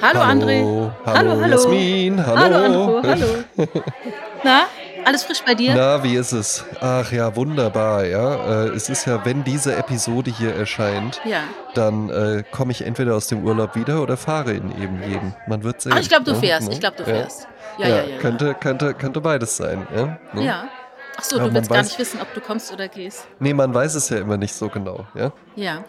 Hallo, André. Hallo, Hallo, hallo. Jasmin, hallo. Hallo, Andro, hallo. Na, alles frisch bei dir? Na, wie ist es? Ach ja, wunderbar, ja. Äh, es ist ja, wenn diese Episode hier erscheint, Ja. dann äh, komme ich entweder aus dem Urlaub wieder oder fahre in eben jeden. Man wird sehen. Ach, ich glaube, du ne? fährst. Ne? Ich glaube, du Ja. fährst. Ja, ja, ja. ja. Könnte, könnte, könnte beides sein, ja. Ne? Ja. Ach so, Aber du willst gar nicht wissen, ob du kommst oder gehst. Nee, man weiß es ja immer nicht so genau, ja. Ja.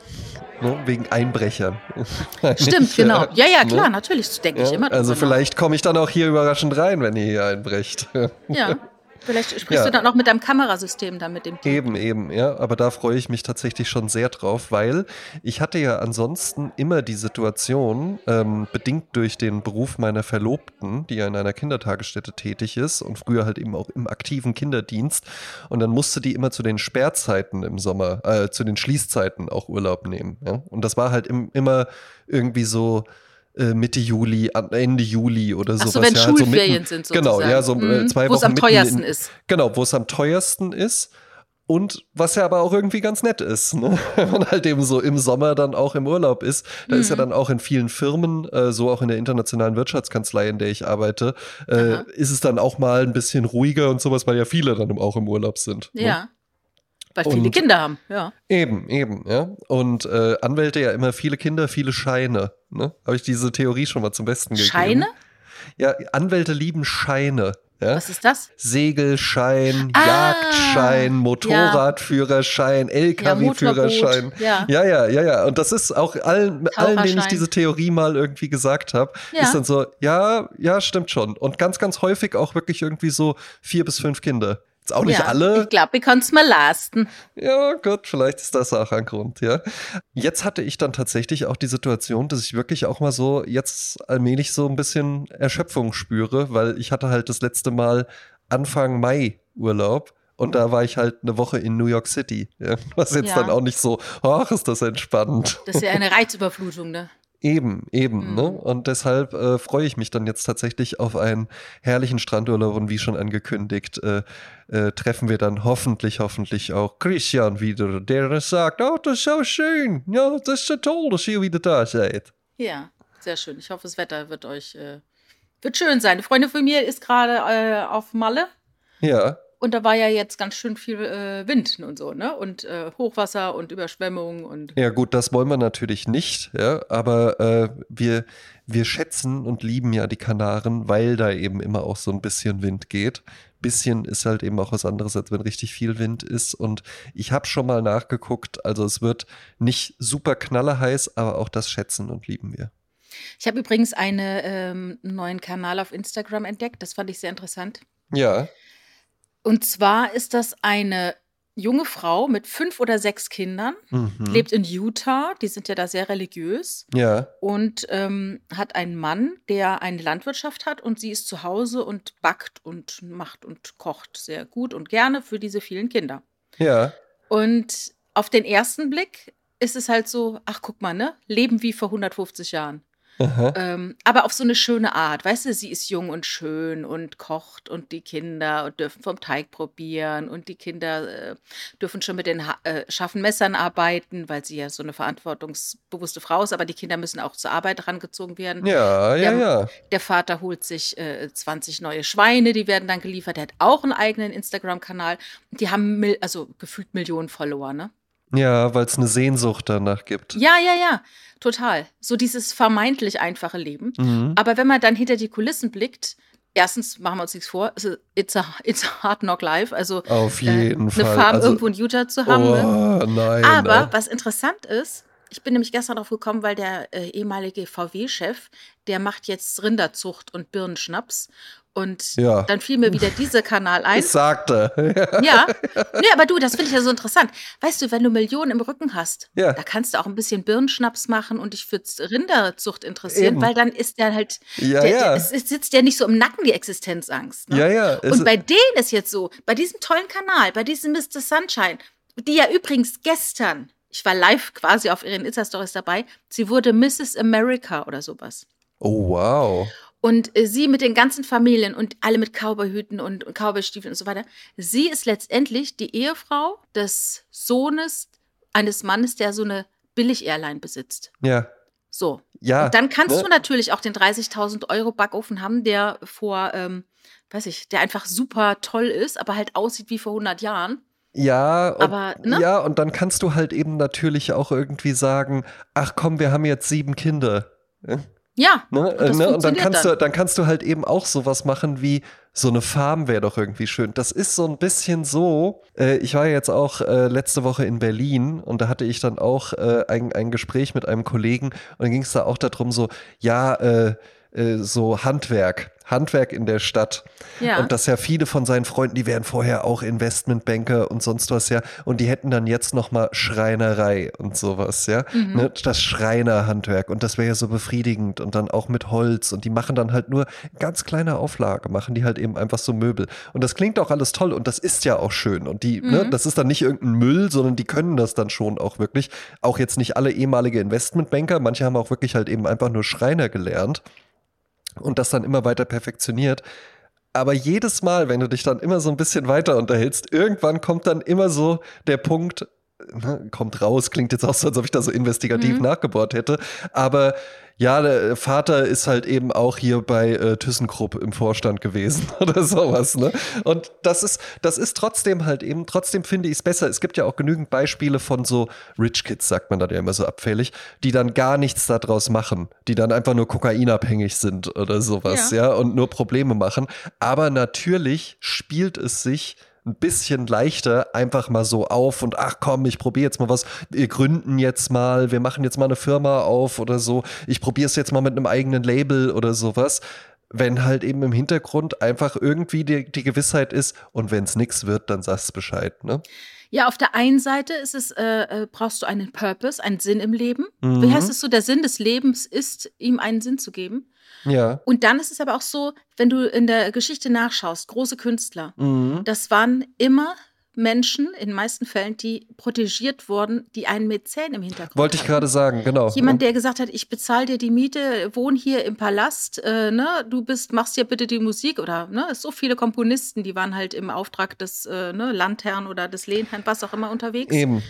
Ne? Wegen Einbrechern. Stimmt, genau. Ja, ja, klar, Ne? natürlich. Denke ich Ja, immer. also vielleicht komme ich dann auch hier überraschend rein, wenn ihr hier einbrecht. Ja. Vielleicht sprichst Ja. du dann auch mit deinem Kamerasystem dann mit dem Team. Eben, eben, ja. Aber da freue ich mich tatsächlich schon sehr drauf, weil ich hatte ja ansonsten immer die Situation, ähm, bedingt durch den Beruf meiner Verlobten, die ja in einer Kindertagesstätte tätig ist und früher halt eben auch im aktiven Kinderdienst. Und dann musste die immer zu den Sperrzeiten im Sommer, äh, zu den Schließzeiten auch Urlaub nehmen. Ja? Und das war halt im, immer irgendwie so. Äh, Mitte Juli, Ende Juli oder Ach sowas. so, wenn ja, halt so Schulferien mitten, sind Genau, sozusagen. ja, so äh, Mhm. zwei Wo es Wochen am teuersten in, ist. Genau, wo es am teuersten ist. Und was ja aber auch irgendwie ganz nett ist, ne? wenn man halt eben so im Sommer dann auch im Urlaub ist. Da ist ja Mhm. dann auch in vielen Firmen, äh, so auch in der internationalen Wirtschaftskanzlei, in der ich arbeite, äh, ist es dann auch mal ein bisschen ruhiger und sowas, weil ja viele dann auch im Urlaub sind. Ne? Ja. Weil viele Und- Kinder haben. Ja. Eben, eben, ja. Und äh, Anwälte ja immer viele Kinder, viele Scheine. Ne? Habe ich diese Theorie schon mal zum Besten gegeben. Scheine? Ja, Anwälte lieben Scheine. Ja? Was ist das? Segelschein, Ah, Jagdschein, Motorradführerschein, LKW-Führerschein. Ja. Ja, ja, ja, ja. Und das ist auch allen, allen denen ich diese Theorie mal irgendwie gesagt habe, Ja. ist dann so, ja, ja, stimmt schon. Und ganz, ganz häufig auch wirklich irgendwie so vier bis fünf Kinder. Jetzt auch nicht ja. alle. Ich glaube, wir können es mal lasten. Ja, gut, vielleicht ist das auch ein Grund, ja. Jetzt hatte ich dann tatsächlich auch die Situation, dass ich wirklich auch mal so jetzt allmählich so ein bisschen Erschöpfung spüre, weil ich hatte halt das letzte Mal Anfang Mai Urlaub. Und da war ich halt eine Woche in New York City. Ja, was jetzt Ja. dann auch nicht so, ach, ist das entspannt. Das ist ja eine Reizüberflutung, ne? Eben, eben, Mhm. ne? Und deshalb äh, freue ich mich dann jetzt tatsächlich auf einen herrlichen Strandurlaub und wie schon angekündigt, äh, äh, treffen wir dann hoffentlich, hoffentlich auch Christian wieder, der sagt, oh, das ist so schön, ja, das ist so toll, dass ihr wieder da seid. Ja, sehr schön. Ich hoffe, das Wetter wird euch äh, wird schön sein. Eine Freundin von mir ist gerade äh, auf Malle Ja, und da war ja jetzt ganz schön viel äh, Wind und so, ne? Und äh, Hochwasser und Überschwemmung und ja gut, das wollen wir natürlich nicht, ja, aber äh, wir, wir schätzen und lieben ja die Kanaren, weil da eben immer auch so ein bisschen Wind geht. Bisschen ist halt eben auch was anderes, als wenn richtig viel Wind ist. Und ich habe schon mal nachgeguckt, also es wird nicht super knallerheiß, aber auch das schätzen und lieben wir. ich habe übrigens eine, ähm, einen neuen Kanal auf Instagram entdeckt. Das fand ich sehr interessant. Ja, Und zwar ist das eine junge Frau mit fünf oder sechs Kindern, mhm. lebt in Utah. Die sind ja da sehr religiös. ja, und ähm, hat einen Mann, der eine Landwirtschaft hat und sie ist zu Hause und backt und macht und kocht sehr gut und gerne für diese vielen Kinder. ja, Und auf den ersten Blick ist es halt so, ach guck mal, ne, leben wie vor 150 Jahren. Ähm, aber auf so eine schöne Art. Weißt du, sie ist jung und schön und kocht und die Kinder und dürfen vom Teig probieren und die Kinder äh, dürfen schon mit den ha äh, scharfen Messern arbeiten, weil sie ja so eine verantwortungsbewusste Frau ist, aber die Kinder müssen auch zur Arbeit herangezogen werden. ja, ja, Der- ja. Der Vater holt sich äh, 20 neue Schweine, die werden dann geliefert. Der hat auch einen eigenen Instagram-Kanal. Die haben also gefühlt Millionen Follower, ne? Ja, weil es eine Sehnsucht danach gibt. Ja, ja, ja, total. So dieses vermeintlich einfache Leben. Mhm. Aber wenn man dann hinter die Kulissen blickt, erstens machen wir uns nichts vor, also it's a, it's a hard knock life, also Auf äh, jeden eine Fall. Farm also, irgendwo in Utah zu haben. ne? oh, nein. Aber nein. was interessant ist, ich bin nämlich gestern drauf gekommen, weil der äh, ehemalige VW-Chef, der macht jetzt Rinderzucht und Birnenschnaps. Und Ja. dann fiel mir wieder dieser Kanal ein. Das sagte. Ja. Nee, aber du, das finde ich ja so interessant. Weißt du, wenn du Millionen im Rücken hast, Ja. da kannst du auch ein bisschen Birnenschnaps machen und dich für Rinderzucht interessieren, Eben. weil dann ist der halt, Ja, der, ja. Es, es sitzt ja nicht so im Nacken, die Existenzangst. Ne? Ja, ja. es- Und bei denen ist jetzt so, bei diesem tollen Kanal, bei diesem Mr. Sunshine, die ja übrigens gestern, ich war live quasi auf ihren Insta-Stories dabei, sie wurde Mrs. America oder sowas. oh, wow. Und äh, sie mit den ganzen Familien und alle mit Cowboyhüten und, und Cowboystiefeln und so weiter. Sie ist letztendlich die Ehefrau des Sohnes eines Mannes, der so eine Billig-Airline besitzt. Ja. So. Ja. Und dann kannst ne? du natürlich auch den 30.000 Euro Backofen haben, der vor, ähm, weiß ich, der einfach super toll ist, aber halt aussieht wie vor 100 Jahren. Ja, und, Aber, ne? ja, und dann kannst du halt eben natürlich auch irgendwie sagen, ach komm, wir haben jetzt sieben Kinder. Ja, Ne? und das ne? Und dann kannst, dann. Du, dann kannst du halt eben auch sowas machen wie so eine Farm wäre doch irgendwie schön. Das ist so ein bisschen so. Äh, ich war jetzt auch äh, letzte Woche in Berlin und da hatte ich dann auch äh, ein, ein Gespräch mit einem Kollegen und dann ging es da auch darum, so, ja, äh, äh, so Handwerk. Handwerk in der Stadt. Ja. Und dass ja viele von seinen Freunden, die wären vorher auch Investmentbanker und sonst was, ja. Und die hätten dann jetzt nochmal Schreinerei und sowas, ja. Mhm. Ne, das Schreinerhandwerk. Und das wäre ja so befriedigend. Und dann auch mit Holz. Und die machen dann halt nur ganz kleine Auflage, machen die halt eben einfach so Möbel. Und das klingt auch alles toll und das ist ja auch schön. Und die, ne, Mhm. das ist dann nicht irgendein Müll, sondern die können das dann schon auch wirklich. Auch jetzt nicht alle ehemalige Investmentbanker. Manche haben auch wirklich halt eben einfach nur Schreiner gelernt und das dann immer weiter perfektioniert. Aber jedes Mal, wenn du dich dann immer so ein bisschen weiter unterhältst, irgendwann kommt dann immer so der Punkt, kommt raus, klingt jetzt auch so, als ob ich da so investigativ Mhm. nachgebohrt hätte, aber ja, der Vater ist halt eben auch hier bei äh, ThyssenKrupp im Vorstand gewesen oder sowas, ne? Und das ist, das ist trotzdem halt eben, trotzdem finde ich es besser. Es gibt ja auch genügend Beispiele von so Rich Kids, sagt man da ja immer so abfällig, die dann gar nichts daraus machen, die dann einfach nur kokainabhängig sind oder sowas, ja, Ja. und nur Probleme machen. Aber natürlich spielt es sich ein bisschen leichter einfach mal so auf und ach komm, ich probiere jetzt mal was, wir gründen jetzt mal, wir machen jetzt mal eine Firma auf oder so, ich probiere es jetzt mal mit einem eigenen Label oder sowas, wenn halt eben im Hintergrund einfach irgendwie die, die Gewissheit ist und wenn es nichts wird, dann sagst du Bescheid, ne? Ja, auf der einen Seite ist es, äh, äh, brauchst du einen Purpose, einen Sinn im Leben. Mhm. Wie heißt es so, der Sinn des Lebens ist, ihm einen Sinn zu geben. Ja. Und dann ist es aber auch so, wenn du in der Geschichte nachschaust, große Künstler, Mhm. das waren immer Menschen, in den meisten Fällen, die protegiert wurden, die einen Mäzen im Hintergrund Wollte ich hatten. gerade sagen, genau. Jemand, der gesagt hat, ich bezahle dir die Miete, wohn hier im Palast, äh, ne, du bist, machst hier bitte die Musik oder ne, so viele Komponisten, die waren halt im Auftrag des äh, ne, Landherrn oder des Lehnherrn, was auch immer unterwegs. Eben,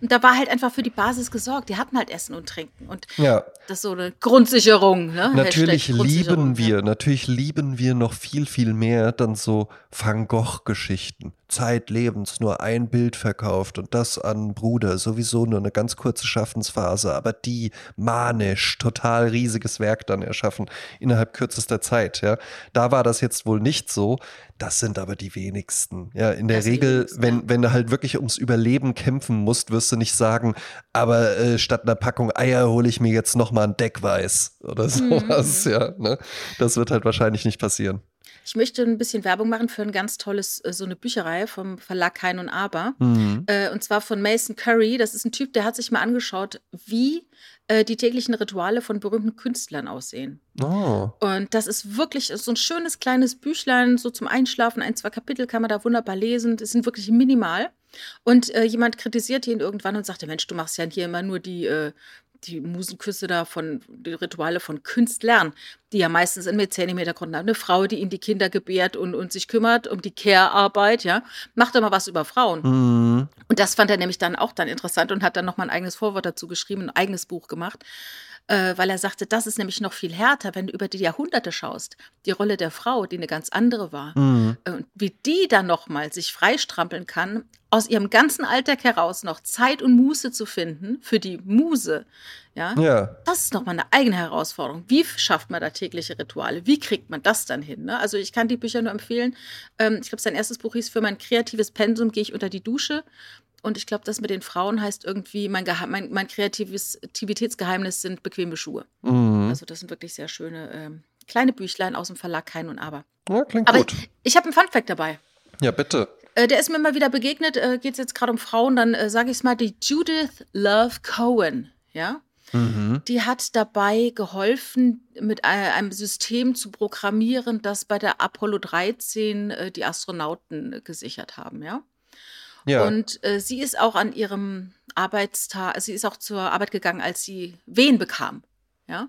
Und da war halt einfach für die Basis gesorgt. Die hatten halt Essen und Trinken und ja. das ist so eine Grundsicherung. Ne? Natürlich Hashtag lieben wir, natürlich lieben wir noch viel, viel mehr dann so Van Gogh-Geschichten. Zeitlebens nur ein Bild verkauft und das an Bruder, sowieso nur eine ganz kurze Schaffensphase, aber die manisch, total riesiges Werk dann erschaffen innerhalb kürzester Zeit, ja. Da war das jetzt wohl nicht so. Das sind aber die wenigsten. Ja, in der Das Regel, wenn, wenn du halt wirklich ums Überleben kämpfen musst, wirst du nicht sagen, aber äh, statt einer Packung Eier hole ich mir jetzt noch mal ein Deckweiß oder sowas, ja. Ne? Das wird halt wahrscheinlich nicht passieren. Ich möchte ein bisschen Werbung machen für ein ganz tolles, äh, so eine Bücherei vom Verlag Kein und Aber. Mhm. Äh, und zwar von Mason Curry. Das ist ein Typ, der hat sich mal angeschaut, wie äh, die täglichen Rituale von berühmten Künstlern aussehen. Oh. Und das ist wirklich so ein schönes kleines Büchlein, so zum Einschlafen. Ein, zwei Kapitel kann man da wunderbar lesen. Die sind wirklich minimal. Und äh, jemand kritisiert ihn irgendwann und sagte: Mensch, du machst ja hier immer nur die, äh, die Musenküsse da von, die Rituale von Künstlern, die ja meistens einen Mäzen im Hintergrund haben. Eine Frau, die ihn die Kinder gebärt und, und sich kümmert um die Care-Arbeit, ja. Macht mal was über Frauen. Mhm. Und das fand er nämlich dann auch dann interessant und hat dann noch mal ein eigenes Vorwort dazu geschrieben, ein eigenes Buch gemacht, äh, weil er sagte, das ist nämlich noch viel härter, wenn du über die Jahrhunderte schaust. Die Rolle der Frau, die eine ganz andere war. Mhm. Äh, Und wie die dann noch mal sich freistrampeln kann, aus ihrem ganzen Alltag heraus noch Zeit und Muße zu finden für die Muse, ja, Ja. das ist nochmal eine eigene Herausforderung. Wie schafft man da tägliche Rituale? Wie kriegt man das dann hin? Ne? Also ich kann die Bücher nur empfehlen. Ähm, ich glaube, sein erstes Buch hieß Für mein kreatives Pensum gehe ich unter die Dusche. Und ich glaube, das mit den Frauen heißt irgendwie, mein, Geha mein, mein kreatives Aktivitätsgeheimnis sind bequeme Schuhe. Mhm. Also das sind wirklich sehr schöne ähm, kleine Büchlein aus dem Verlag Kein und Aber. ja, klingt Aber gut. ich, ich habe einen Funfact dabei. Ja, bitte. Äh, der ist mir mal wieder begegnet. Äh, Geht es jetzt gerade um Frauen, dann äh, sage ich es mal, die Judith Love Cohen. Ja, Mhm. die hat dabei geholfen, mit äh, einem System zu programmieren, das bei der Apollo 13 äh, die Astronauten gesichert haben, ja. Ja. Und äh, sie ist auch an ihrem Arbeitstag, sie ist auch zur Arbeit gegangen, als sie Wehen bekam, ja.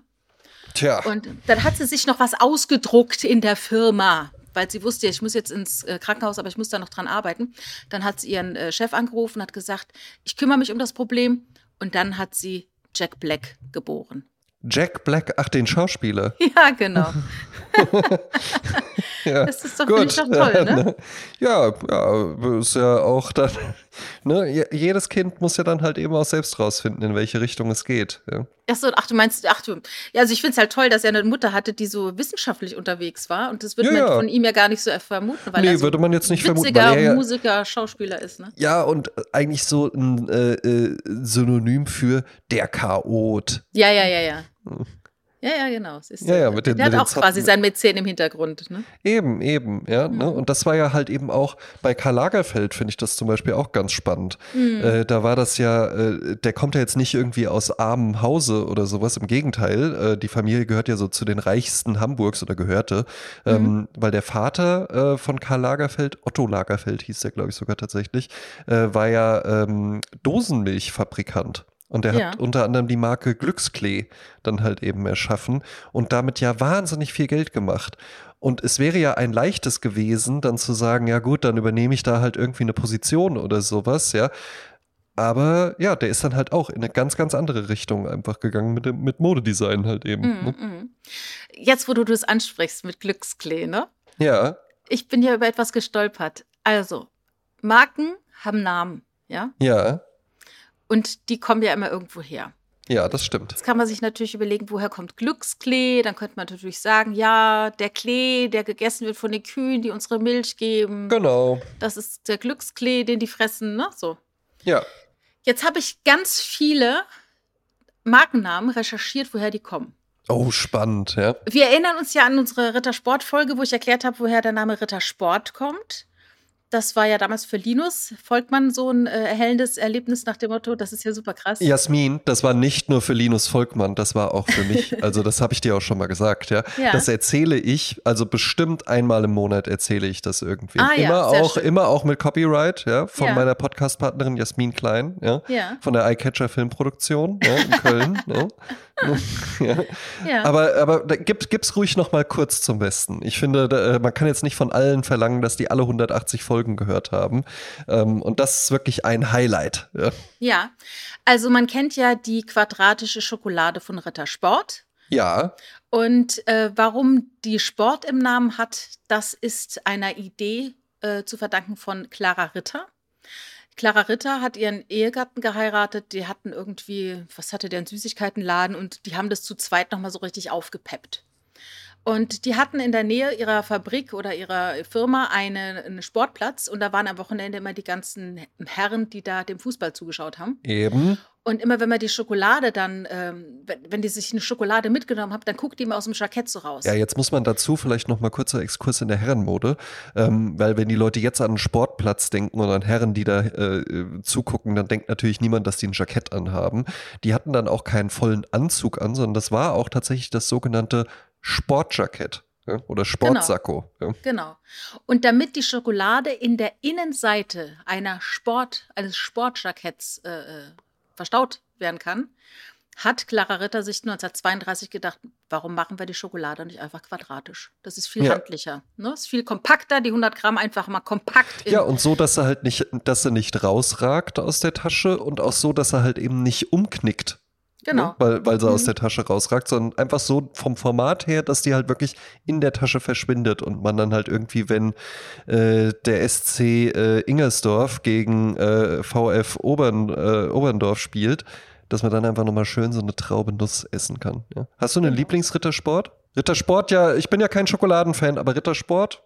Tja. Und dann hat sie sich noch was ausgedruckt in der Firma, weil sie wusste, ich muss jetzt ins äh, Krankenhaus, aber ich muss da noch dran arbeiten. Dann hat sie ihren äh, Chef angerufen, hat gesagt, ich kümmere mich um das Problem. Und dann hat sie Jack Black geboren. Jack Black, ach, den Schauspieler. Ja, genau. ja, Das ist doch, finde ich gut. doch toll, ne? Ja, ja, ist ja auch dann, ne, je- jedes Kind muss ja dann halt eben auch selbst rausfinden, in welche Richtung es geht. Ja. Ach so, ach, du meinst, ach du. Ja, also ich finde es halt toll, dass er eine Mutter hatte, die so wissenschaftlich unterwegs war. Und das würde Ja, man ja. von ihm ja gar nicht so vermuten, weil Nee, er so würde man jetzt nicht vermuten, witziger weil er Musiker, Schauspieler ist, ne? Ja, und eigentlich so ein äh, äh, Synonym für der Chaot. Ja, ja, ja, ja. Ja, ja, genau. Es Ist. Ja, ja, mit den- der mit hat auch quasi Zotten- sein Mäzen im Hintergrund, ne? Eben, eben, ja. Ne? Und das war ja halt eben auch bei Karl Lagerfeld, finde ich das zum Beispiel auch ganz spannend. Äh, da war das ja, äh, der kommt ja jetzt nicht irgendwie aus armem Hause oder sowas, im Gegenteil. Äh, die Familie gehört ja so zu den reichsten Hamburgs oder gehörte, ähm, weil der Vater äh, von Karl Lagerfeld, Otto Lagerfeld hieß der, glaube ich, sogar tatsächlich, äh, war ja ähm, Dosenmilchfabrikant. Und er Ja. hat unter anderem die Marke Glücksklee dann halt eben erschaffen und damit ja wahnsinnig viel Geld gemacht. Und es wäre ja ein leichtes gewesen, dann zu sagen, ja gut, dann übernehme ich da halt irgendwie eine Position oder sowas, ja. Aber ja, der ist dann halt auch in eine ganz, ganz andere Richtung einfach gegangen mit, dem, mit Modedesign halt eben. Mhm, Ne? mhm. Jetzt, wo du das ansprichst mit Glücksklee, ne? Ja, Ich bin ja über etwas gestolpert. Also, Marken haben Namen, ja? ja, Und die kommen ja immer irgendwo her. ja, das stimmt. Jetzt kann man sich natürlich überlegen, woher kommt Glücksklee? Dann könnte man natürlich sagen, ja, der Klee, der gegessen wird von den Kühen, die unsere Milch geben. Genau. Das ist der Glücksklee, den die fressen, ne? So. Ja, Jetzt habe ich ganz viele Markennamen recherchiert, woher die kommen. oh, spannend, ja. Wir erinnern uns ja an unsere Rittersport-Folge, wo ich erklärt habe, woher der Name Rittersport kommt. Das war ja damals für Linus Volkmann so ein äh, erhellendes Erlebnis nach dem Motto, das ist ja super krass. Jasmin, das war nicht nur für Linus Volkmann, das war auch für mich. Also das habe ich dir auch schon mal gesagt, ja. Ja. Das erzähle ich, also bestimmt einmal im Monat erzähle ich das irgendwie. Ah ja, immer sehr auch, schön. immer auch mit Copyright, ja, von Ja. meiner Podcast-Partnerin Jasmin Klein, ja. Ja. Von der Eyecatcher Filmproduktion ja, in Köln. ja. ja. Ja. Aber, aber da gib, gib's ruhig noch mal kurz zum Besten. Ich finde, da, äh, man kann jetzt nicht von allen verlangen, dass die alle 180 Folgen gehört haben. Ähm, und das ist wirklich ein Highlight. Ja. Ja, also man kennt ja die quadratische Schokolade von Rittersport. ja. Und äh, warum die Sport im Namen hat, das ist einer Idee äh, zu verdanken von Clara Ritter. Clara Ritter hat ihren Ehegatten geheiratet. Die hatten irgendwie, was hatte der, einen Süßigkeitenladen und die haben das zu zweit nochmal so richtig aufgepeppt. Und die hatten in der Nähe ihrer Fabrik oder ihrer Firma eine, einen Sportplatz und da waren am Wochenende immer die ganzen Herren, die da dem Fußball zugeschaut haben. Eben. Und immer wenn man die Schokolade dann, ähm, wenn, wenn die sich eine Schokolade mitgenommen haben, dann guckt die immer aus dem Jackett so raus. Ja, jetzt muss man dazu vielleicht noch mal kurzer Exkurs in der Herrenmode, ähm, weil wenn die Leute jetzt an einen Sportplatz denken oder an Herren, die da äh, äh, zugucken, dann denkt natürlich niemand, dass die ein Jackett anhaben. Die hatten dann auch keinen vollen Anzug an, sondern das war auch tatsächlich das sogenannte Sportjackett ja, oder Sportsacko. Ja. Genau. Und damit die Schokolade in der Innenseite einer Sport, eines Sportjacketts äh, äh, verstaut werden kann, hat Clara Ritter sich 1932 gedacht, warum machen wir die Schokolade nicht einfach quadratisch? Das ist viel Ja. handlicher. Ne? Ist viel kompakter, die 100 Gramm einfach mal kompakt. Ja, und so, dass er halt nicht, dass er nicht rausragt aus der Tasche und auch so, dass er halt eben nicht umknickt. Genau. Ne? Weil, weil sie aus Mhm. der Tasche rausragt, sondern einfach so vom Format her, dass die halt wirklich in der Tasche verschwindet und man dann halt irgendwie, wenn äh, der SC äh, Ingersdorf gegen äh, VF Obern, äh, Oberndorf spielt, dass man dann einfach nochmal schön so eine Traube Nuss essen kann. Ja? Hast du einen Genau. Lieblingsrittersport? Rittersport, ja, ich bin ja kein Schokoladenfan, aber Rittersport,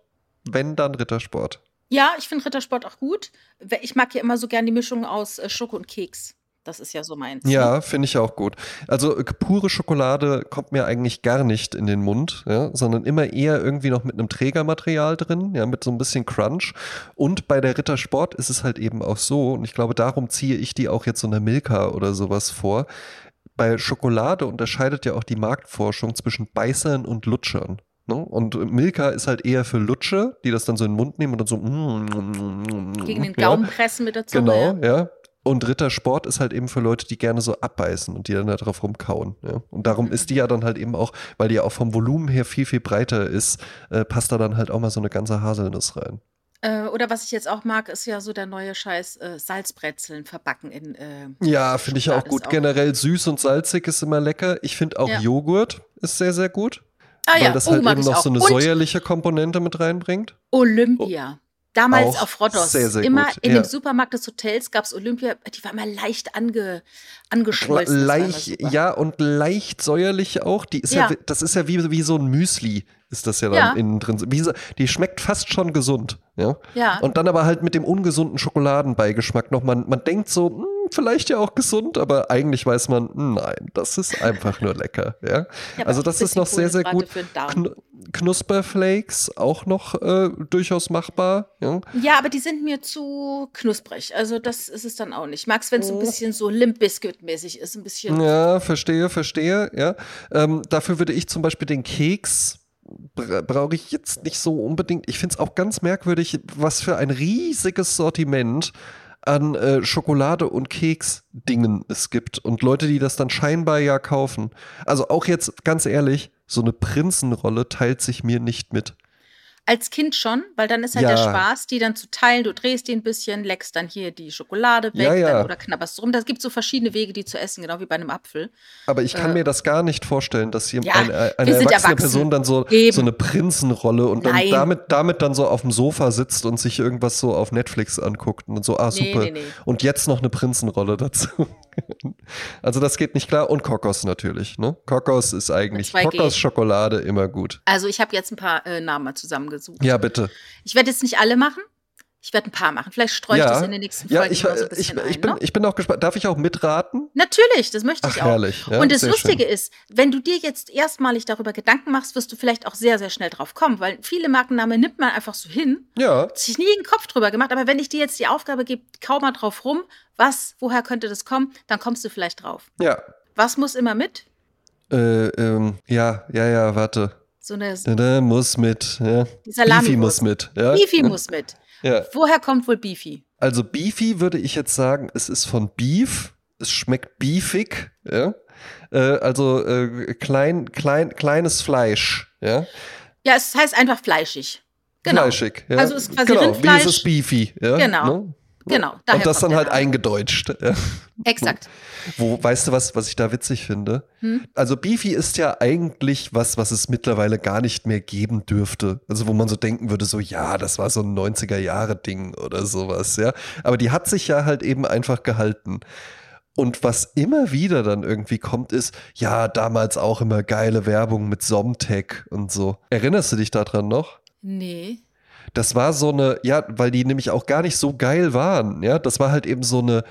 wenn dann Rittersport. Ja, ich finde Rittersport auch gut. Ich mag ja immer so gern die Mischung aus äh, Schoko und Keks. Das ist ja so meins. Ja, finde ich auch gut. Also äh, pure Schokolade kommt mir eigentlich gar nicht in den Mund, ja, sondern immer eher irgendwie noch mit einem Trägermaterial drin, ja, mit so ein bisschen Crunch. Und bei der Rittersport ist es halt eben auch so, und ich glaube, darum ziehe ich die auch jetzt so einer Milka oder sowas vor. Bei Schokolade unterscheidet ja auch die Marktforschung zwischen Beißern und Lutschern. Ne? Und Milka ist halt eher für Lutsche, die das dann so in den Mund nehmen und dann so Gegen den ja. Gaumen pressen mit der Zunge. Genau, ja. Und Rittersport ist halt eben für Leute, die gerne so abbeißen und die dann da drauf rumkauen. Ja. Und darum ist die ja dann halt eben auch, weil die ja auch vom Volumen her viel, viel breiter ist, äh, passt da dann halt auch mal so eine ganze Haselnuss rein. Äh, oder was ich jetzt auch mag, ist ja so der neue Scheiß äh, Salzbrezeln verbacken in. Äh, Ja, finde ich auch gut. auch- Generell süß und salzig ist immer lecker. Ich finde auch Ja. Joghurt ist sehr, sehr gut. Ah weil ja, das oh, halt eben noch so eine Und säuerliche Komponente mit reinbringt. Olympia. Damals Auch auf Rodos. sehr, sehr immer gut, in ja. dem Supermarkt des Hotels gab es Olympia. Die war immer leicht ange, angeschmolzen. Leicht, ja, und leicht säuerlich auch. Die ist ja. Ja. das ist ja wie, wie so ein Müsli, ist das ja dann Ja. innen drin. Wie die schmeckt fast schon gesund, ja. Ja. Und dann aber halt mit dem ungesunden Schokoladenbeigeschmack noch. Man, man denkt so, vielleicht ja auch gesund, aber eigentlich weiß man, nein, das ist einfach nur lecker, ja. Also das ist noch sehr, sehr gut. Kn Knusperflakes auch noch äh, durchaus machbar, ja. Ja, aber die sind mir zu knusprig. Also das ist es dann auch nicht. Es, wenn es so ein Oh. bisschen so Limp Biscuit-mäßig ist. Ein bisschen. Ja, verstehe, verstehe, ja. Ähm, dafür würde ich zum Beispiel den Keks bra brauche ich jetzt nicht so unbedingt. Ich finde es auch ganz merkwürdig, was für ein riesiges Sortiment an äh, Schokolade und Keks-Dingen es gibt und Leute, die das dann scheinbar ja kaufen. Also auch jetzt ganz ehrlich, so eine Prinzenrolle teilt sich mir nicht mit. Als Kind schon, weil dann ist halt Ja. der Spaß, die dann zu teilen. Du drehst die ein bisschen, leckst dann hier die Schokolade weg Ja, ja. Dann, oder knabberst rum. Das gibt so verschiedene Wege, die zu essen, genau wie bei einem Apfel. Aber ich kann Äh, mir das gar nicht vorstellen, dass hier Ja, eine, eine erwachsene erwachsen. Person dann so, Eben. so eine Prinzenrolle und dann Nein. damit, damit dann so auf dem Sofa sitzt und sich irgendwas so auf Netflix anguckt und so, ah, Nee, super. nee, nee. Und jetzt noch eine Prinzenrolle dazu. also das geht nicht klar. Und Kokos natürlich. Ne? Kokos ist eigentlich, Mit 2G. Kokos-Schokolade immer gut. Also ich habe jetzt ein paar äh, Namen mal zusammengesucht. Ja, bitte. Ich werde jetzt nicht alle machen. Ich werde ein paar machen. Vielleicht streue ich ja, das in den nächsten ja Folgen ich, mal so ein ich, bisschen ich, ein. bin, ne? ich bin auch gespannt. Darf ich auch mitraten? Natürlich, das möchte ich Ach, auch. herrlich. Ja, und das Lustige schön. ist, wenn du dir jetzt erstmalig darüber Gedanken machst, wirst du vielleicht auch sehr, sehr schnell drauf kommen, weil viele Markennamen nimmt man einfach so hin, Ja, hat sich nie einen Kopf drüber gemacht, aber wenn ich dir jetzt die Aufgabe gebe, kaum mal drauf rum, was, woher könnte das kommen, dann kommst du vielleicht drauf. ja. Was muss immer mit? Äh, ähm, ja, ja, ja, warte. So eine Da, da, muss mit. Ja. Beefy muss mit. Ja? Beefy muss mit. Ja. Woher kommt wohl Beefy? Also Beefy würde ich jetzt sagen, es ist von Beef. Es schmeckt beefig. Ja? Äh, also äh, klein, klein, kleines Fleisch. Ja? Ja, es heißt einfach fleischig. Genau. Fleischig. Ja? Also ist quasi genau. Wie Rindfleisch. ist es Beefy? Ja? Genau. Ne? Genau, daher Und das dann halt Name. eingedeutscht. Exakt. Wo, weißt du was, was ich da witzig finde? Hm? Also Beefy ist ja eigentlich was, was es mittlerweile gar nicht mehr geben dürfte. Also wo man so denken würde, so ja, das war so ein 90er-Jahre-Ding oder sowas, ja. Aber die hat sich ja halt eben einfach gehalten. Und was immer wieder dann irgendwie kommt, ist, ja, damals auch immer geile Werbung mit Somtech und so. Erinnerst du dich daran noch? Nee. Das war so eine, ja, weil die nämlich auch gar nicht so geil waren, ja. Das war halt eben so eine,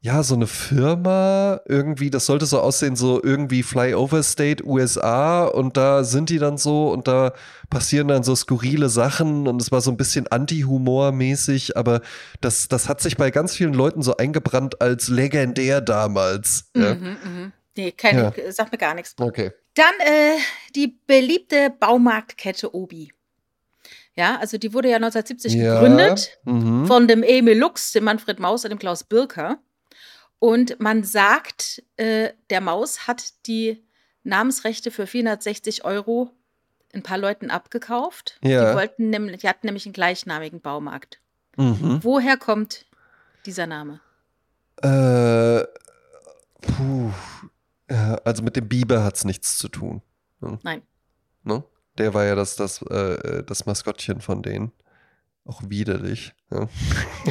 ja, so eine Firma irgendwie, das sollte so aussehen, so irgendwie Flyover State USA und da sind die dann so und da passieren dann so skurrile Sachen und es war so ein bisschen Anti-Humor-mäßig, aber das, das hat sich bei ganz vielen Leuten so eingebrannt als legendär damals. Ja. Mhm, mhm. Nee, keine, sagt mir gar nichts. Okay. Dann äh, die beliebte Baumarktkette Obi. Ja, also die wurde ja 1970 Ja. gegründet Mhm. von dem Emil Lux, dem Manfred Maus und dem Klaus Birker. Und man sagt, äh, der Maus hat die Namensrechte für 460 Euro ein paar Leuten abgekauft. Ja. Die wollten nämlich, die hatten nämlich einen gleichnamigen Baumarkt. Mhm. Woher kommt dieser Name? Äh, puh. Ja, also mit dem Biber hat es nichts zu tun. Ne? Nein. Ne? Der war ja das, das, äh, das Maskottchen von denen. Auch widerlich. Ja.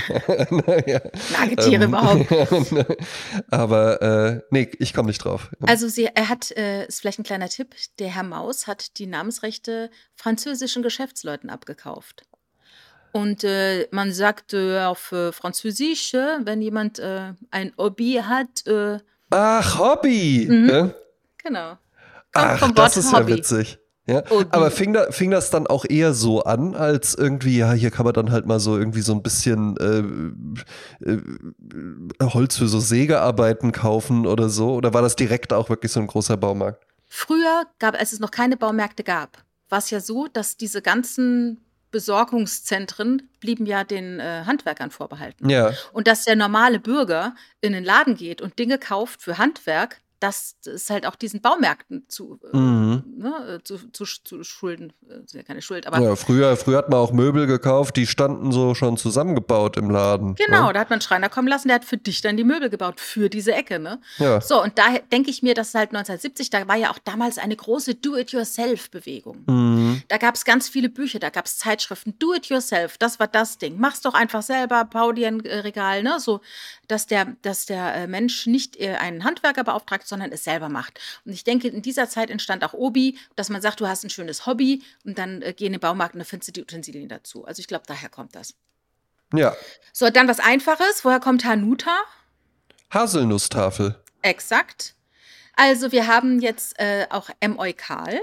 naja. Nagetiere Ähm, überhaupt. Aber äh, nee, ich komme nicht drauf. Also sie, er hat, äh, ist vielleicht ein kleiner Tipp, der Herr Maus hat die Namensrechte französischen Geschäftsleuten abgekauft. Und äh, man sagt äh, auf äh, Französisch, äh, wenn jemand ein Hobby hat, Ach, Hobby! Mhm. Genau. Kommt Ach, vom das ist Hobby. ja witzig. Ja, Hobby. aber fing, da, fing das dann auch eher so an, als irgendwie, ja, hier kann man dann halt mal so irgendwie so ein bisschen äh, äh, Holz für so Sägearbeiten kaufen oder so? Oder war das direkt auch wirklich so ein großer Baumarkt? Früher gab, als es noch keine Baumärkte gab, war es ja so, dass diese ganzen Besorgungszentren blieben ja den äh, Handwerkern vorbehalten. Ja. Und dass der normale Bürger in den Laden geht und Dinge kauft für Handwerk, dass es halt auch diesen Baumärkten zu, äh, Mhm. ne, äh, zu, zu, zu schulden, äh, ist ja keine Schuld, aber Ja, früher, früher hat man auch Möbel gekauft, die standen so schon zusammengebaut im Laden. genau, Ne? da hat man einen Schreiner kommen lassen, der hat für dich dann die Möbel gebaut, für diese Ecke, ne? Ja. So, und da denke ich mir, dass halt 1970, da war ja auch damals eine große Do-it-yourself-Bewegung. Mhm. Da gab es ganz viele Bücher, da gab es Zeitschriften. Do it yourself, das war das Ding. Mach's doch einfach selber, bau dir ein äh, Regal, ne? So, dass der, dass der äh, Mensch nicht äh, einen Handwerker beauftragt, sondern es selber macht. Und ich denke, in dieser Zeit entstand auch Obi, dass man sagt, du hast ein schönes Hobby und dann äh, geh in den Baumarkt und dann findest du die Utensilien dazu. Also ich glaube, daher kommt das. Ja. So, dann was Einfaches. Woher kommt Hanuta? Haselnusstafel. Exakt. Also wir haben jetzt äh, auch M. Eukal.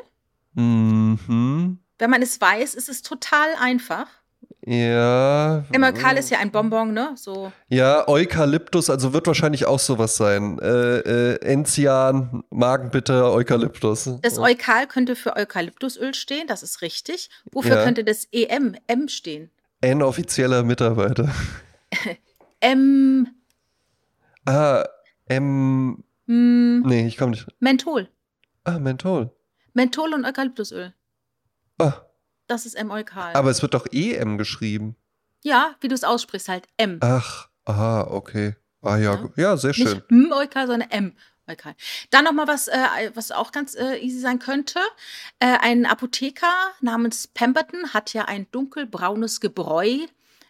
Mhm. Wenn man es weiß, ist es total einfach. Ja. M. Eukal ist ja ein Bonbon, ne? So. Ja, Eukalyptus, also wird wahrscheinlich auch sowas sein. Äh, äh, Enzian, Magenbitter, Eukalyptus. Das Eukal könnte für Eukalyptusöl stehen, das ist richtig. Wofür Ja. könnte das EM, M stehen? Ein offizieller Mitarbeiter. M, Ah, M. hm, Nee, ich komme nicht. Menthol. Ah, Menthol. Menthol und Eukalyptusöl. Ah, Das ist M. Eukal. aber es wird doch EM geschrieben. ja, wie du es aussprichst, halt M. Ach, ah, okay. Ah ja, Ja. ja, sehr schön. Nicht M. Eukal, sondern M. Eukal. Dann nochmal was, äh, was auch ganz äh, easy sein könnte. Äh, ein Apotheker namens Pemberton hat ja ein dunkelbraunes Gebräu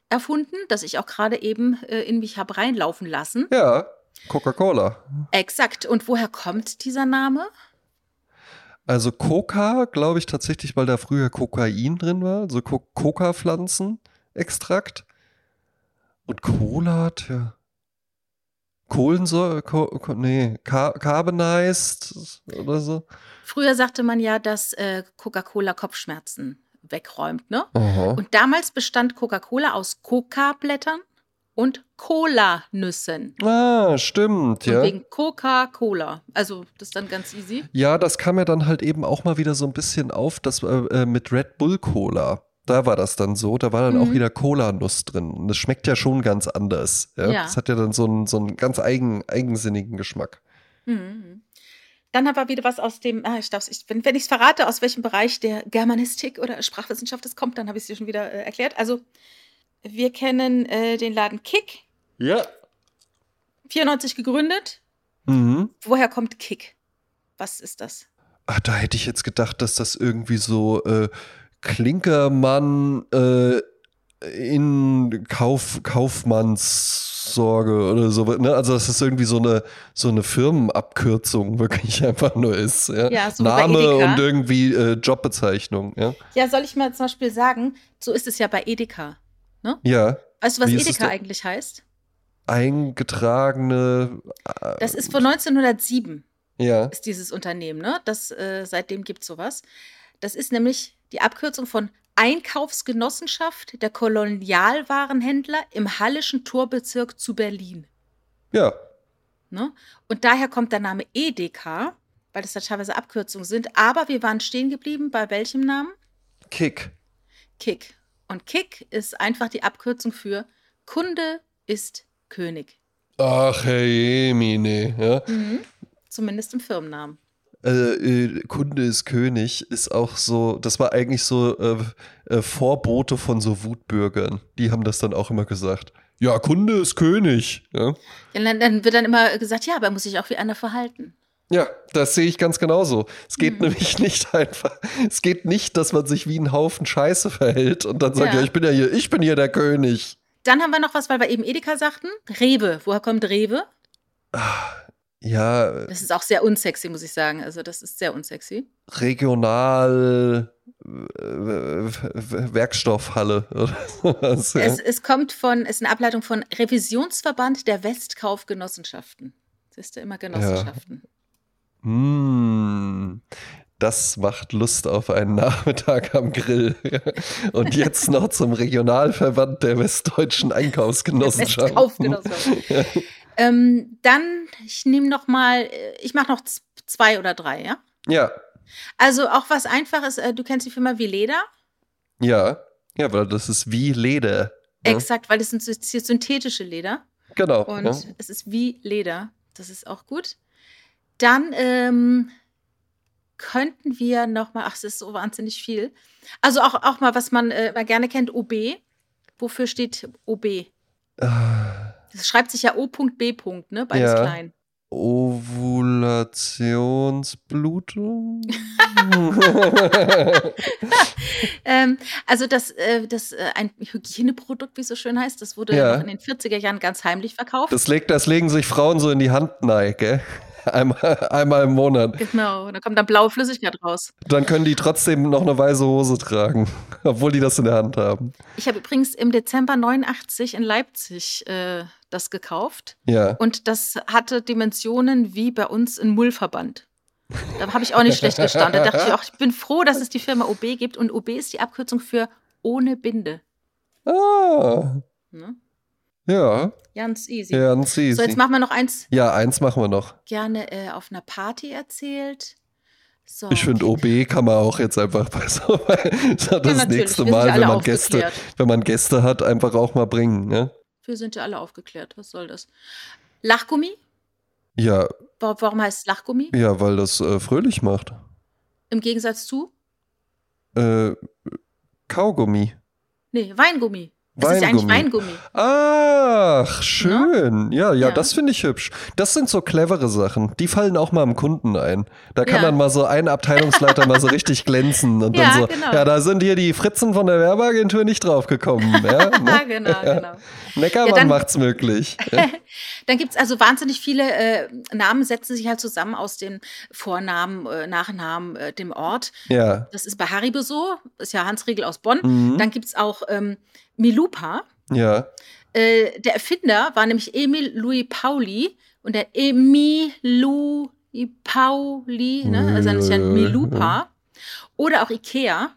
erfunden, das ich auch gerade eben äh, in mich habe reinlaufen lassen. Ja, Coca-Cola. Exakt. Und woher kommt dieser Name? Also Coca, glaube ich tatsächlich, weil da früher Kokain drin war, also Co Coca-Pflanzenextrakt. Und Cola, tja. Kohlensäure, Co Co nee, Car Carbonized oder so. Früher sagte man ja, dass äh, Coca-Cola Kopfschmerzen wegräumt, ne? Aha. Und damals bestand Coca-Cola aus Coca-Blättern und Cola-Nüssen. Ah, stimmt, Und ja. wegen Coca-Cola. Also, das ist dann ganz easy. Ja, das kam ja dann halt eben auch mal wieder so ein bisschen auf, das äh, äh, mit Red Bull Cola. Da war das dann so, da war dann auch Mhm. wieder Cola-Nuss drin. Und das schmeckt ja schon ganz anders. Ja? Ja. Das hat ja dann so einen, so einen ganz eigen, eigensinnigen Geschmack. Mhm. Dann haben wir wieder was aus dem, ah, ich darf's, ich, wenn, wenn ich es verrate, aus welchem Bereich der Germanistik oder Sprachwissenschaft es kommt, dann habe ich es dir schon wieder äh, erklärt. Also, wir kennen äh, den Laden Kick, Ja. 94 gegründet. Mhm. Woher kommt Kick? Was ist das? Ach, da hätte ich jetzt gedacht, dass das irgendwie so äh, Klinkermann äh, in Kauf, Kaufmannssorge oder so. Ne? Also, dass das irgendwie so eine, so eine Firmenabkürzung wirklich einfach nur ist. Ja? Ja, so Name und irgendwie äh, Jobbezeichnung. Ja. Ja, soll ich mal zum Beispiel sagen, so ist es ja bei Edeka. Ja. Weißt du, was Wie Edeka eigentlich heißt? Eingetragene. äh, Das ist von 1907, Ja. ist dieses Unternehmen, ne? Das, äh, seitdem gibt es sowas. Das ist nämlich die Abkürzung von Einkaufsgenossenschaft der Kolonialwarenhändler im Hallischen Torbezirk zu Berlin. Ja. Ne? Und daher kommt der Name Edeka, weil das da teilweise Abkürzungen sind. Aber wir waren stehen geblieben bei welchem Namen? Kick. Kick. Und Kick ist einfach die Abkürzung für Kunde ist König. Ach, Herr Jemine. Ja. Zumindest im Firmennamen. äh, äh, Kunde ist König ist auch so, das war eigentlich so äh, äh, Vorbote von so Wutbürgern. Die haben das dann auch immer gesagt. Ja, Kunde ist König. Ja, Ja, dann, dann wird dann immer gesagt, ja, aber er muss sich auch wie einer verhalten. Ja das sehe ich ganz genauso. Es geht Mhm. nämlich nicht einfach, es geht nicht, dass man sich wie ein Haufen Scheiße verhält und dann sagt, Ja. ja, ich bin ja hier, ich bin hier der König. Dann haben wir noch was, weil wir eben Edeka sagten. Rewe. Woher kommt Rewe? Ja, Das ist auch sehr unsexy, muss ich sagen. Also, das ist sehr unsexy. regional äh, Werkstoffhalle oder sowas. Ja. Es, es kommt von, ist eine Ableitung von Revisionsverband der Westkaufgenossenschaften. Siehst du immer Genossenschaften. Mm, das macht Lust auf einen Nachmittag am Grill. Und jetzt noch zum Regionalverband der westdeutschen Einkaufsgenossenschaft. Ähm, dann, ich nehme noch mal, äh, ich mache noch zwei oder drei, ja? Ja, Also auch was Einfaches, äh, du kennst die Firma Vileda. ja, ja, weil das ist wie Leder. Ja, Exakt, weil das sind sy- synthetische Leder. genau. Und ja. es ist wie Leder. Das ist auch gut. Dann ähm, könnten wir noch mal, ach, es ist so wahnsinnig viel. Also auch, auch mal, was man äh, mal gerne kennt, OB. Wofür steht OB? Ah, Das schreibt sich ja O.B. Ne? Beides Ja. klein. Ovulationsblutung? Ähm, also das, äh, das äh, ein Hygieneprodukt, wie es so schön heißt, das wurde Ja. noch in den 40er Jahren ganz heimlich verkauft. das, legt, das legen sich Frauen so in die Hand nein, gell? Einmal, einmal im Monat. genau, da kommt dann blaue Flüssigkeit raus. Dann können die trotzdem noch eine weiße Hose tragen, obwohl die das in der Hand haben. Ich habe übrigens im Dezember 89 in Leipzig äh, das gekauft Ja. und das hatte Dimensionen wie bei uns ein Mullverband. Da habe ich auch nicht schlecht gestanden. Da dachte ich auch, ich bin froh, dass es die Firma OB gibt und OB ist die Abkürzung für ohne Binde. Ah. Ne? Ja. Ganz easy. Ganz easy. So, jetzt machen wir noch eins ja, eins machen wir noch. gerne äh, auf einer Party erzählt. So, Ich finde, OB kann man auch jetzt einfach bei so, so das nächste Mal, ja wenn man Gäste, wenn man Gäste hat, einfach auch mal bringen. Ne? Wir sind ja alle aufgeklärt. Was soll das? Lachgummi? Ja, Wa- Warum heißt es Lachgummi? ja, weil das äh, fröhlich macht. Im Gegensatz zu? Äh, Kaugummi. Nee, Weingummi. Es ist ja eigentlich Weingummi. Weingummi. Ach, schön. Ja, ja, Ja. das finde ich hübsch. Das sind so clevere Sachen. Die fallen auch mal dem Kunden ein. Da kann Ja. dann mal so ein Abteilungsleiter mal so richtig glänzen und Ja, dann so, genau. ja, da sind hier die Fritzen von der Werbeagentur nicht drauf gekommen. Ja, ne? genau, genau. Neckermann dann- macht's möglich. Dann gibt es also wahnsinnig viele äh, Namen, setzen sich halt zusammen aus den Vornamen, äh, Nachnamen, äh, dem Ort. ja. Das ist bei Haribo so, ist ja Hans Riegel aus Bonn. Mhm. Dann gibt es auch ähm, Milupa. Ja. Äh, der Erfinder war nämlich Emil Louis Pauli und der Emil Louis Pauli, ne? also ist ja Milupa. Oder auch Ikea,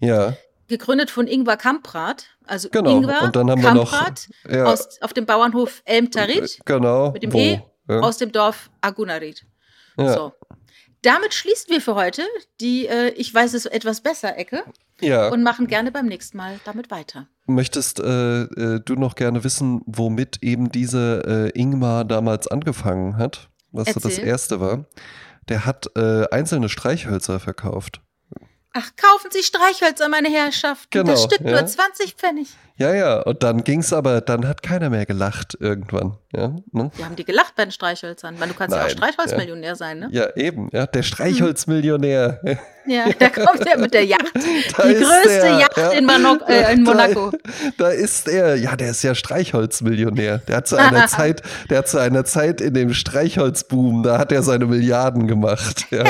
Ja, gegründet von Ingvar Kamprad, also genau. Ingvar und dann haben wir noch. Kamprad Ja, aus, auf dem Bauernhof Elmtarit genau. mit dem wo? E Ja. aus dem Dorf Agunarit. ja. So. Damit schließen wir für heute die äh, Ich weiß es etwas besser Ecke ja. und machen gerne beim nächsten Mal damit weiter. Möchtest äh, äh, du noch gerne wissen, womit eben diese äh, Ingmar damals angefangen hat? Was so das Erzähl. erste war? Der hat äh, einzelne Streichhölzer verkauft. Ach, kaufen Sie Streichhölzer, meine Herrschaften. Genau, das Stück ja. nur 20 Pfennig. Ja, ja, und dann ging's aber, dann hat keiner mehr gelacht irgendwann. Ja, ne? Wir haben die gelacht bei den Streichhölzern. Weil du kannst ja auch Nein, Streichholzmillionär sein, ne? ja eben, ja, der Streichholzmillionär. Ja, da kommt er mit der Yacht. Da die größte der, Yacht ja. in, Mano äh, in Da- Monaco. Da ist er, ja, der ist ja Streichholzmillionär. Der hat zu einer Zeit, der hat zu einer Zeit in dem Streichholzboom, da hat er seine Milliarden gemacht. Ja.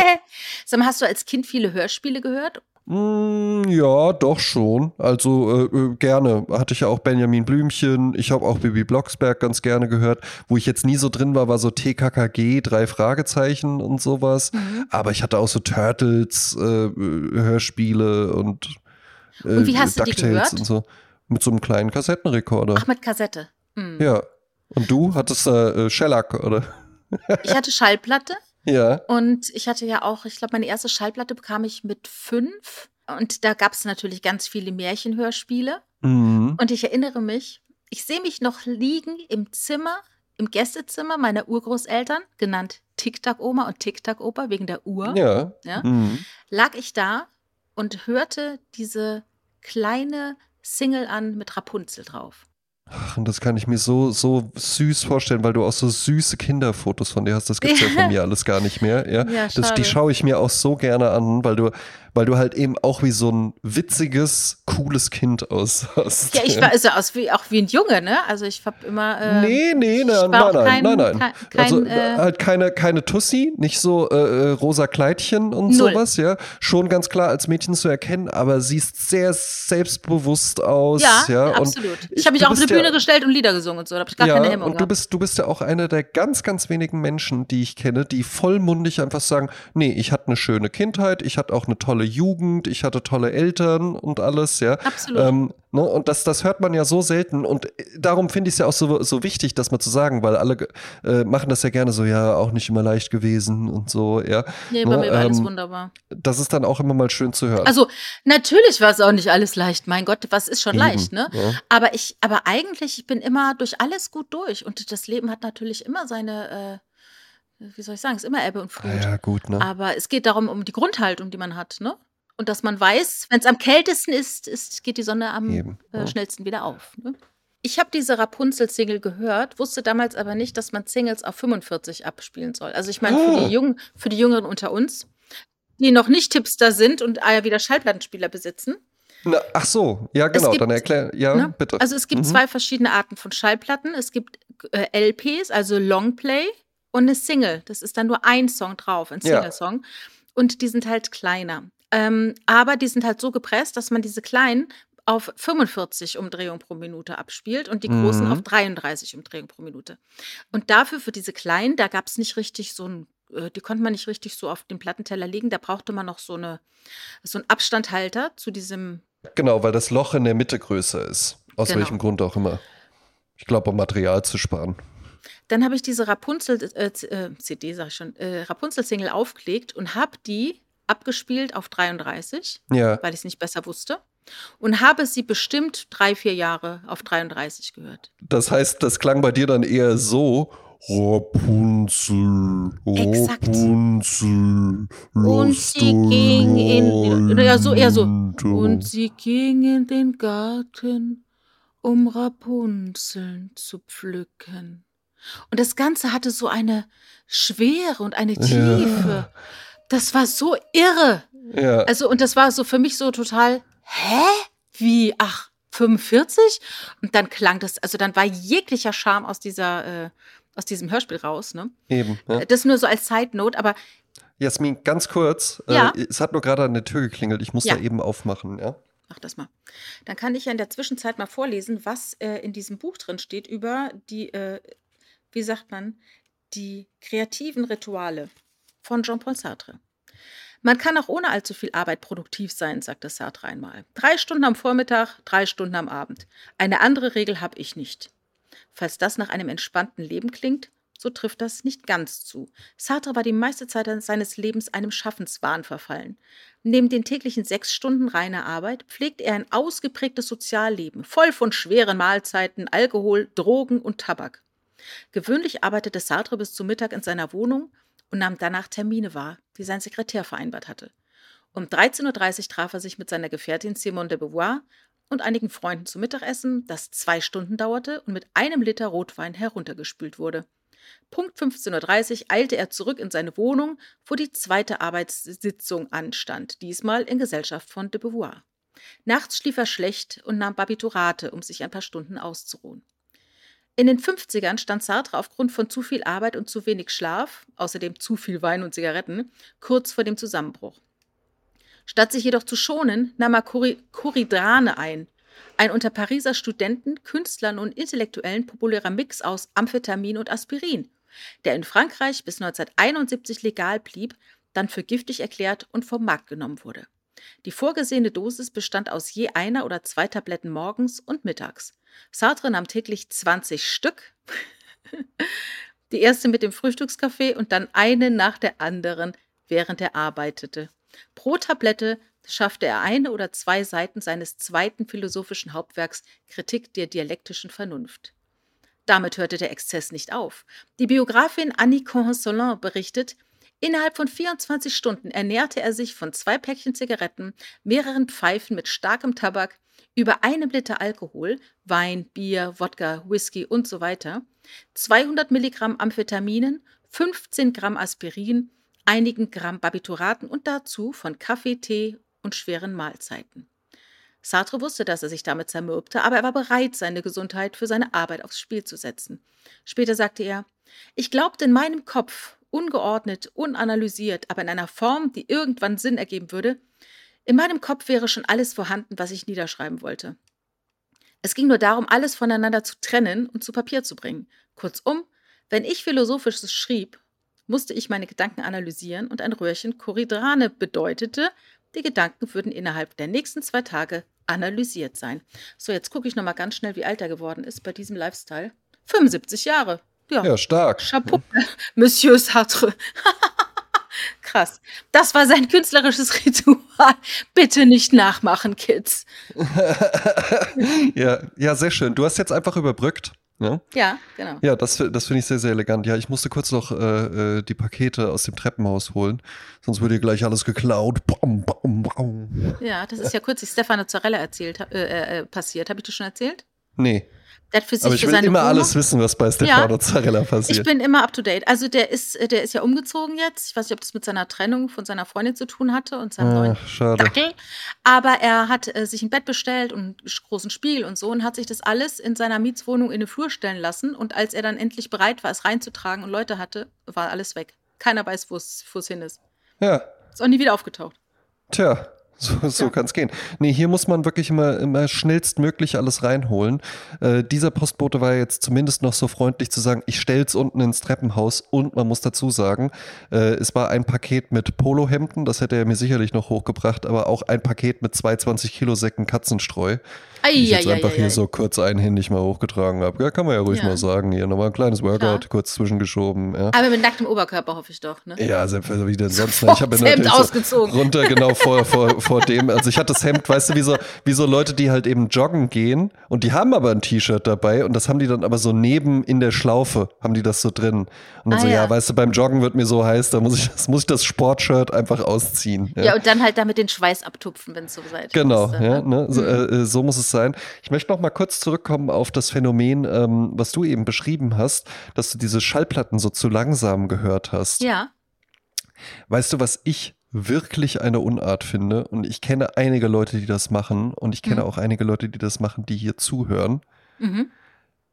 Sag mal, hast du als Kind viele Hörspiele gehört? Mm, ja, doch schon. Also äh, äh, gerne. Hatte ich ja auch Benjamin Blümchen. Ich habe auch Bibi Blocksberg ganz gerne gehört. Wo ich jetzt nie so drin war, war so TKKG, drei Fragezeichen und sowas. Mhm. Aber ich hatte auch so Turtles, äh, äh, Hörspiele und, äh, Und wie hast du die DuckTales gehört? und so. Mit so einem kleinen Kassettenrekorder. Ach, mit Kassette. Hm. Ja. Und du hattest äh, äh, Shellac, oder? Ich hatte Schallplatte Ja. und ich hatte ja auch, ich glaube, meine erste Schallplatte bekam ich mit fünf. Und da gab es natürlich ganz viele Märchenhörspiele. Mhm. Und ich erinnere mich, ich sehe mich noch liegen im Zimmer, im Gästezimmer meiner Urgroßeltern, genannt Tic-Tac-Oma und Tic-Tac-Opa wegen der Uhr. Ja. Ja? Mhm. lag ich da und hörte diese kleine Single an mit Rapunzel drauf. Ach, und das kann ich mir so, so süß vorstellen, weil du auch so süße Kinderfotos von dir hast. Das gibt's ja, Ja. von mir alles gar nicht mehr. Ja, Ja, das, die schaue ich mir auch so gerne an, weil du, weil du halt eben auch wie so ein witziges, cooles Kind aussahst. Ja, ich war also aus wie, auch wie ein Junge, ne? Also ich habe immer. Äh, nee, nee, ich nein, kein- nein, nein, nein. kein- also äh, halt keine, keine Tussi, nicht so äh, äh, rosa Kleidchen und Null. sowas, ja. Schon ganz klar als Mädchen zu erkennen, aber siehst sehr selbstbewusst aus. Ja, ja und absolut. Ich habe mich auch auf die bist ja- Bühne gestellt und Lieder gesungen und so. Da habe ich gar ja, keine Hemmung. und du bist, du bist ja auch einer der ganz, ganz wenigen Menschen, die ich kenne, die vollmundig einfach sagen, nee, ich hatte eine schöne Kindheit, ich hatte auch eine tolle Jugend, ich hatte tolle Eltern und alles, ja. Absolut. Ähm, ne, und das, das hört man ja so selten und äh, darum finde ich es ja auch so, so wichtig, das mal zu sagen, weil alle äh, machen das ja gerne so, ja, auch nicht immer leicht gewesen und so, ja. nee, bei ne, mir war alles ähm, wunderbar. Das ist dann auch immer mal schön zu hören. Also, natürlich war es auch nicht alles leicht. Mein Gott, was ist schon Eben, leicht, ne? ja. Aber ich, aber eigentlich, ich bin immer durch alles gut durch. Und das Leben hat natürlich immer seine, wie soll ich sagen, es ist immer Ebbe und Flut. Ah ja, gut, ne? Aber es geht darum, um die Grundhaltung, die man hat, ne? Und dass man weiß, wenn es am kältesten ist, ist, geht die Sonne am Eben, äh, ja. schnellsten wieder auf. Ne? Ich habe diese Rapunzel-Single gehört, wusste damals aber nicht, dass man Singles auf 45 abspielen soll. Also ich meine, für, Ah. die Jungen, für die Jüngeren unter uns, die noch nicht Tipster sind und äh, wieder Schallplattenspieler besitzen. Na, ach so, ja, genau, gibt, dann erklär, ja, ne? bitte. Also es gibt Mhm. zwei verschiedene Arten von Schallplatten. Es gibt äh, LPs, also Longplay, und eine Single. Das ist dann nur ein Song drauf, ein Ja. Single-Song. Und die sind halt kleiner. Ähm, aber die sind halt so gepresst, dass man diese kleinen auf 45 Umdrehungen pro Minute abspielt und die großen Mhm. auf 33 Umdrehungen pro Minute. Und dafür, für diese kleinen, da gab es nicht richtig so ein, äh, die konnte man nicht richtig so auf den Plattenteller legen. Da brauchte man noch so, eine, so einen Abstandhalter zu diesem Genau, weil das Loch in der Mitte größer ist. Aus Genau. welchem Grund auch immer. Ich glaube, um Material zu sparen. Dann habe ich diese Rapunzel, äh, äh, CD, sag ich schon, äh, Rapunzel-Single aufgelegt und habe die abgespielt auf 33, Ja, weil ich es nicht besser wusste. Und habe sie bestimmt drei, vier Jahre auf 33 gehört. das heißt, das klang bei dir dann eher so. Rapunzel, Exakt. Rapunzel, Und sie ging in- ja, so eher so. Und sie ging in den Garten, um Rapunzeln zu pflücken. Und das Ganze hatte so eine Schwere und eine Tiefe. Das war so irre. Ja, Also, und das war so für mich so total, hä? Wie? Ach, 45? Und dann klang das, also dann war jeglicher Charme aus dieser, äh, aus diesem Hörspiel raus, ne? eben. Ja. Das nur so als Side Note, aber Jasmin, ganz kurz. Ja. Äh, es hat nur gerade an der Tür geklingelt. Ich muss Ja. da eben aufmachen, ja? mach das mal. Dann kann ich ja in der Zwischenzeit mal vorlesen, was äh, in diesem Buch drin steht über die, äh, wie sagt man, die kreativen Rituale von Jean-Paul Sartre. Man kann auch ohne allzu viel Arbeit produktiv sein, sagte Sartre einmal. Drei Stunden am Vormittag, drei Stunden am Abend. Eine andere Regel habe ich nicht. Falls das nach einem entspannten Leben klingt, so trifft das nicht ganz zu. Sartre war die meiste Zeit seines Lebens einem Schaffenswahn verfallen. Neben den täglichen sechs Stunden reiner Arbeit pflegt er ein ausgeprägtes Sozialleben, voll von schweren Mahlzeiten, Alkohol, Drogen und Tabak. Gewöhnlich arbeitete Sartre bis zum Mittag in seiner Wohnung und nahm danach Termine wahr, die sein Sekretär vereinbart hatte. Um 13.30 Uhr traf er sich mit seiner Gefährtin Simone de Beauvoir und einigen Freunden zum Mittagessen, das zwei Stunden dauerte und mit einem Liter Rotwein heruntergespült wurde. Punkt 15.30 Uhr eilte er zurück in seine Wohnung, wo die zweite Arbeitssitzung anstand, diesmal in Gesellschaft von de Beauvoir. Nachts schlief er schlecht und nahm Barbiturate, um sich ein paar Stunden auszuruhen. In den 50ern stand Sartre aufgrund von zu viel Arbeit und zu wenig Schlaf, außerdem zu viel Wein und Zigaretten, kurz vor dem Zusammenbruch. Statt sich jedoch zu schonen, nahm er Coridrane ein, ein unter Pariser Studenten, Künstlern und Intellektuellen populärer Mix aus Amphetamin und Aspirin, der in Frankreich bis 1971 legal blieb, dann für giftig erklärt und vom Markt genommen wurde. Die vorgesehene Dosis bestand aus je einer oder zwei Tabletten morgens und mittags. Sartre nahm täglich 20 Stück. Die erste mit dem Frühstückskaffee und dann eine nach der anderen, während er arbeitete. Pro Tablette schaffte er eine oder zwei Seiten seines zweiten philosophischen Hauptwerks Kritik der dialektischen Vernunft. Damit hörte der Exzess nicht auf. Die Biografin Annie Consolin berichtet, Innerhalb von 24 Stunden ernährte er sich von zwei Päckchen Zigaretten, mehreren Pfeifen mit starkem Tabak, über einem Liter Alkohol, Wein, Bier, Wodka, Whisky und so weiter, 200 Milligramm Amphetaminen, 15 Gramm Aspirin, einigen Gramm Barbituraten und dazu von Kaffee, Tee und schweren Mahlzeiten. Sartre wusste, dass er sich damit zermürbte, aber er war bereit, seine Gesundheit für seine Arbeit aufs Spiel zu setzen. Später sagte er, ich glaubte in meinem Kopf, ungeordnet, unanalysiert, aber in einer Form, die irgendwann Sinn ergeben würde, in meinem Kopf wäre schon alles vorhanden, was ich niederschreiben wollte. Es ging nur darum, alles voneinander zu trennen und zu Papier zu bringen. Kurzum, wenn ich Philosophisches schrieb, musste ich meine Gedanken analysieren und ein Röhrchen Choridrane bedeutete, die Gedanken würden innerhalb der nächsten zwei Tage analysiert sein. So, jetzt gucke ich nochmal ganz schnell, wie alt er geworden ist bei diesem Lifestyle. 75 Jahre. Ja, Ja, stark. Chapeau, Monsieur Sartre. Krass. Das war sein künstlerisches Ritual. Bitte nicht nachmachen, Kids. ja, ja, sehr schön. Du hast jetzt einfach überbrückt. Ja, Ja, genau. ja das, das finde ich sehr, sehr elegant. Ja, ich musste kurz noch äh, äh, die Pakete aus dem Treppenhaus holen, sonst würde hier gleich alles geklaut. Bam, bam, bam. Ja, das ist ja kürzlich Stefano Zarella erzählt, äh, äh, äh, passiert. Habe ich das schon erzählt? Nee, Der hat für sich aber ich will immer Wohnung, alles wissen, was bei Stefano Zarella Ich passiert. bin immer up to date. Also der ist, äh, der ist ja umgezogen jetzt. Ich weiß nicht, ob das mit seiner Trennung von seiner Freundin zu tun hatte und seinem neuen Ah, schade. Dackel. Aber er hat äh, sich ein Bett bestellt und einen großen Spiegel und so und hat sich das alles in seiner Mietswohnung in den Flur stellen lassen. Und als er dann endlich bereit war, es reinzutragen und Leute hatte, war alles weg. Keiner weiß, wo es wo es hin ist. Ja, Ist auch nie wieder aufgetaucht. Tja, so, so Ja. kann es gehen. Nee, hier muss man wirklich immer, immer schnellstmöglich alles reinholen. Äh, dieser Postbote war jetzt zumindest noch so freundlich zu sagen, ich stell's unten ins Treppenhaus und man muss dazu sagen, äh, es war ein Paket mit Polohemden, das hätte er mir sicherlich noch hochgebracht, aber auch ein Paket mit 22 Kilo Säcken Katzenstreu, die ich jetzt einfach hier so kurz einhändig mal hochgetragen habe. Ja, kann man ja ruhig Ja. mal sagen. Hier nochmal ein kleines Workout Klar. kurz zwischengeschoben. Ja. Aber mit nacktem Oberkörper hoffe ich doch. Ne? Ja, selbst wie denn sonst? Ich habe Das Hemd so ausgezogen. runter genau vor, vor, vor dem. Also ich hatte das Hemd, weißt du, wie so, wie so Leute, die halt eben joggen gehen und die haben aber ein T-Shirt dabei und das haben die dann aber so neben in der Schlaufe, haben die das so drin. Und dann Ah, so, ja. ja. weißt du, beim Joggen wird mir so heiß, da muss ich das, muss ich das Sportshirt einfach ausziehen. Ja. und dann halt damit den Schweiß abtupfen, wenn es so weit Genau, ist. dann, ja, ne? ne? So, äh, äh, so muss es sein. Ich möchte noch mal kurz zurückkommen auf das Phänomen, ähm, was du eben beschrieben hast, dass du diese Schallplatten so zu langsam gehört hast. Ja. Weißt du, was ich wirklich eine Unart finde? Und ich kenne einige Leute, die das machen. Und ich kenne Mhm. auch einige Leute, die das machen, die hier zuhören. Mhm.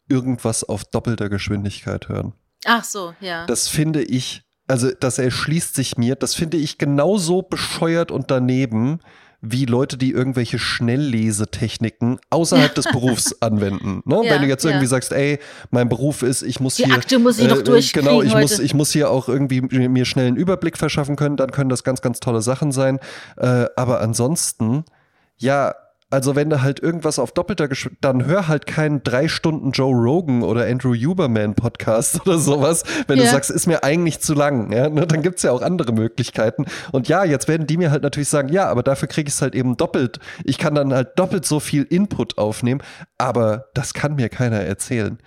Irgendwas auf doppelter Geschwindigkeit hören. Ach so, ja. Das finde ich, also das erschließt sich mir, das finde ich genauso bescheuert und daneben wie Leute, die irgendwelche Schnelllesetechniken außerhalb des Berufs anwenden. Ne? Ja, Wenn du jetzt ja. irgendwie sagst, ey, mein Beruf ist, ich muss Die hier. Akte muss ich noch durchkriegen Genau, ich muss, ich muss hier auch irgendwie mir schnell einen Überblick verschaffen können, dann können das ganz, ganz tolle Sachen sein. Äh, aber ansonsten, ja, also wenn du halt irgendwas auf doppelter Geschwindigkeit, dann hör halt keinen drei Stunden Joe Rogan oder Andrew Huberman Podcast oder sowas, wenn du Ja. sagst, ist mir eigentlich zu lang. Ja? Ne? Dann gibt's ja auch andere Möglichkeiten. Und ja, jetzt werden die mir halt natürlich sagen, ja, aber dafür kriege ich es halt eben doppelt. Ich kann dann halt doppelt so viel Input aufnehmen, aber das kann mir keiner erzählen.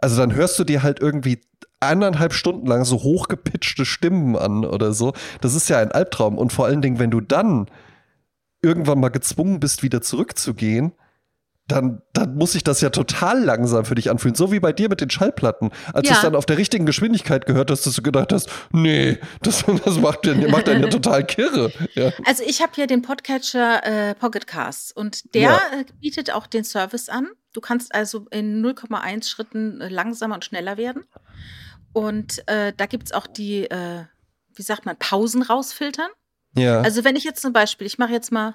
Also dann hörst du dir halt irgendwie anderthalb Stunden lang so hochgepitchte Stimmen an oder so. Das ist ja ein Albtraum. Und vor allen Dingen, wenn du dann irgendwann mal gezwungen bist, wieder zurückzugehen, dann, dann muss sich das ja total langsam für dich anfühlen. So wie bei dir mit den Schallplatten. Als du Ja. es dann auf der richtigen Geschwindigkeit gehört hast, dass du gedacht hast, nee, das, das macht, den, macht einen ja total kirre. Ja. Also ich habe hier den Podcatcher äh, Pocket Cast und der Ja. äh, bietet auch den Service an. Du kannst also in 0,1 Schritten äh, langsamer und schneller werden. Und äh, da gibt es auch die, äh, wie sagt man, Pausen rausfiltern. Ja. Also wenn ich jetzt zum Beispiel, ich mache jetzt mal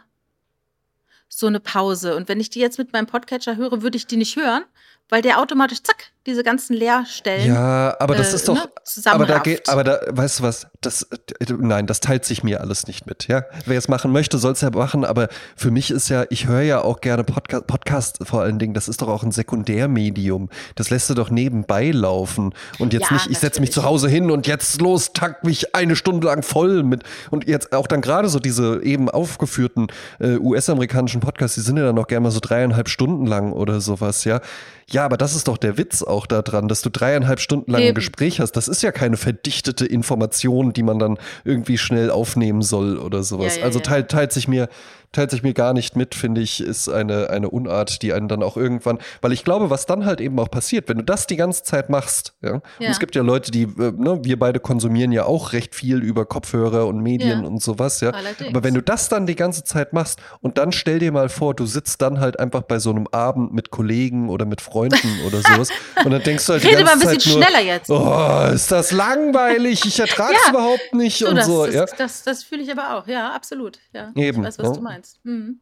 so eine Pause und wenn ich die jetzt mit meinem Podcatcher höre, würde ich die nicht hören, weil der automatisch, zack, diese ganzen Leerstellen Ja, aber das äh, ist doch. ne, aber da geht, aber da, weißt du was? Das, nein, das teilt sich mir alles nicht mit. Ja, wer es machen möchte, soll es ja machen. Aber für mich ist ja, ich höre ja auch gerne Podcast, Podcast vor allen Dingen. Das ist doch auch ein Sekundärmedium. Das lässt du doch nebenbei laufen. Und jetzt Ja, nicht, ich setze mich zu Hause hin und jetzt los, tank mich eine Stunde lang voll mit. Und jetzt auch dann gerade so diese eben aufgeführten äh, US-amerikanischen Podcasts, die sind ja dann noch gerne mal so dreieinhalb Stunden lang oder sowas, ja. Ja, aber das ist doch der Witz auch daran, dass du dreieinhalb Stunden lang ein Eben. Gespräch hast. Das ist ja keine verdichtete Information, die man dann irgendwie schnell aufnehmen soll oder sowas. Ja, ja, also teilt, teilt sich mir teilt sich mir gar nicht mit, finde ich, ist eine, eine Unart, die einen dann auch irgendwann, weil ich glaube, was dann halt eben auch passiert, wenn du das die ganze Zeit machst, ja, und Ja. es gibt ja Leute, die, äh, ne, wir beide konsumieren ja auch recht viel über Kopfhörer und Medien Ja. und sowas, ja. Allerdings. Aber wenn du das dann die ganze Zeit machst und dann stell dir mal vor, du sitzt dann halt einfach bei so einem Abend mit Kollegen oder mit Freunden oder sowas und dann denkst du halt die Rede ganze mal ein bisschen Zeit nur, schneller jetzt. Oh, ist das langweilig, ich ertrage es überhaupt nicht So, und das, so, das, ja. das, das fühle ich aber auch. Ja, absolut. Ja, Eben, Ich weiß, was ja. du meinst. Mhm.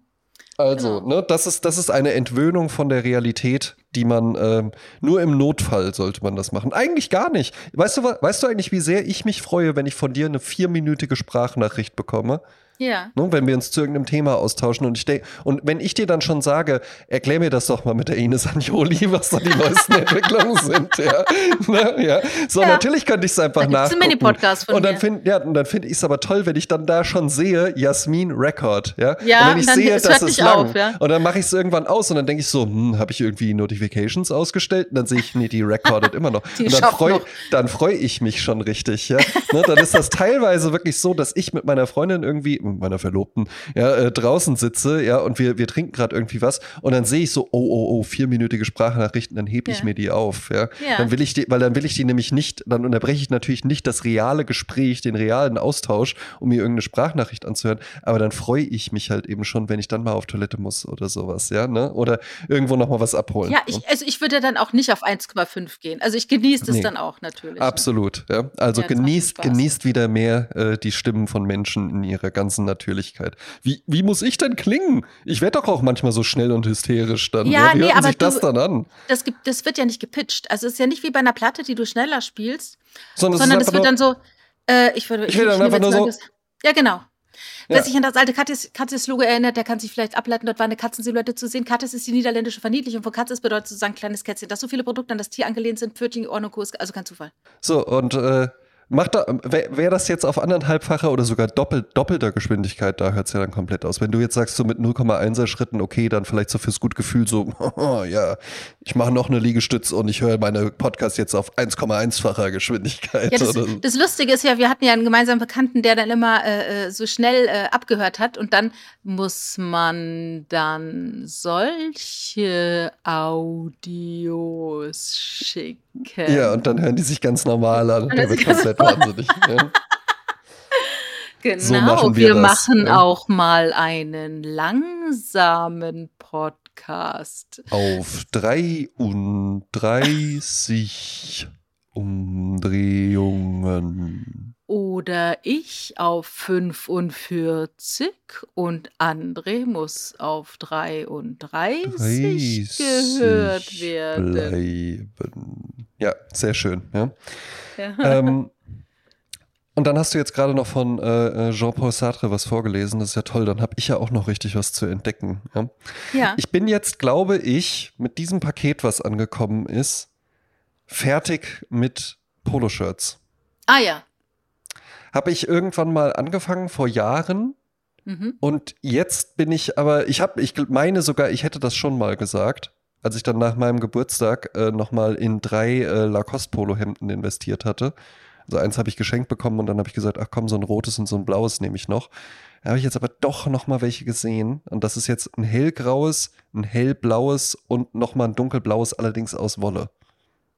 Also, Genau. ne, das ist, das ist eine Entwöhnung von der Realität, die man ähm, nur im Notfall sollte man das machen. Eigentlich gar nicht. Weißt du, weißt du eigentlich, wie sehr ich mich freue, wenn ich von dir eine vierminütige Sprachnachricht bekomme? Ja. Ne, wenn wir uns zu irgendeinem Thema austauschen und ich denke, und wenn ich dir dann schon sage, erklär mir das doch mal mit der Ines Anjoli, was da die neuesten Entwicklungen sind, ja. Ne, ja. So, Ja. natürlich könnte ich es einfach Da nachgucken. Mini-Podcast von und dann mir. find, ja, und dann finde ich es aber toll, wenn ich dann da schon sehe, Jasmin Record, ja. Ja, und wenn ich sehe, es das hört ist lang. auf, ja. Und dann mache ich es irgendwann aus und dann denke ich so, hm, habe ich irgendwie Notifications ausgestellt? Und dann sehe ich, nee, die recordet immer noch. Die und dann freue dann freu ich mich schon richtig, ja. ne, dann ist das teilweise wirklich so, dass ich mit meiner Freundin irgendwie, mit meiner Verlobten, ja, äh, draußen sitze, ja, und wir, wir trinken gerade irgendwie was und dann sehe ich so, oh, oh, oh, vierminütige Sprachnachrichten, dann hebe ich Ja. mir die auf, ja. Ja. Dann will ich die, weil dann will ich die nämlich nicht, dann unterbreche ich natürlich nicht das reale Gespräch, den realen Austausch, um mir irgendeine Sprachnachricht anzuhören, aber dann freue ich mich halt eben schon, wenn ich dann mal auf Toilette muss oder sowas, ja, ne? Oder irgendwo nochmal was abholen. Ja, ne? ich, also ich würde dann auch nicht auf 1,5 gehen. Also ich genieße das Nee. dann auch natürlich. ne? Absolut, ja. Also Ja, genießt, genießt wieder mehr äh, die Stimmen von Menschen in ihrer ganzen Natürlichkeit. Wie, wie muss ich denn klingen? Ich werde doch auch manchmal so schnell und hysterisch dann. Ja, Wie nee, hört aber sich das du- dann an? Das, gibt, das wird ja nicht gepitcht. Also es ist ja nicht wie bei einer Platte, die du schneller spielst, Sondern, sondern es ist wird dann so, äh, ich würde Ich will dann einfach nur so- das- Ja, genau. Wer Ja. sich an das alte Katzes, Katzes-Logo erinnert, der kann sich vielleicht ableiten, dort war eine Katzensilhouette zu sehen. Katzes ist die niederländische Verniedlichung von Katzes, bedeutet sozusagen kleines Kätzchen. Dass so viele Produkte an das Tier angelehnt sind, Pfötchen, Ornokurs, also kein Zufall. so, und äh, macht da, wäre wär das jetzt auf anderthalbfacher oder sogar doppelt, doppelter Geschwindigkeit, da hört es ja dann komplett aus. Wenn du jetzt sagst, so mit 0,1er Schritten, okay, dann vielleicht so fürs Gutgefühl so, ja, ich mache noch eine Liegestütz und ich höre meine Podcast jetzt auf 1,1-facher Geschwindigkeit. Ja, das, so. das Lustige ist ja, wir hatten ja einen gemeinsamen Bekannten, der dann immer äh, äh, so schnell äh, abgehört hat und dann muss man dann solche Audios schicken. Ja, und dann hören die sich ganz normal an. Der wird komplett wahnsinnig. Ja. genau. so machen wir wir das, machen ja. auch mal einen langsamen Podcast. Auf 33 Umdrehungen. Oder ich auf 45 und André muss auf 33 gehört werden. bleiben. Ja, sehr schön. Ja. Ja. ähm, und dann hast du jetzt gerade noch von äh, äh, Jean-Paul Sartre was vorgelesen. Das ist ja toll. Dann habe ich ja auch noch richtig was zu entdecken. Ja. ja. Ich bin jetzt, glaube ich, mit diesem Paket, was angekommen ist, fertig mit Poloshirts. Ah ja. Habe ich irgendwann mal angefangen vor Jahren Mhm. und jetzt bin ich aber, ich habe, ich meine sogar, ich hätte das schon mal gesagt, als ich dann nach meinem Geburtstag äh, nochmal in drei äh, Lacoste-Polo-Hemden investiert hatte. Also eins habe ich geschenkt bekommen und dann habe ich gesagt, ach komm, so ein rotes und so ein blaues nehme ich noch. Da habe ich jetzt aber doch nochmal welche gesehen und das ist jetzt ein hellgraues, ein hellblaues und nochmal ein dunkelblaues, allerdings aus Wolle.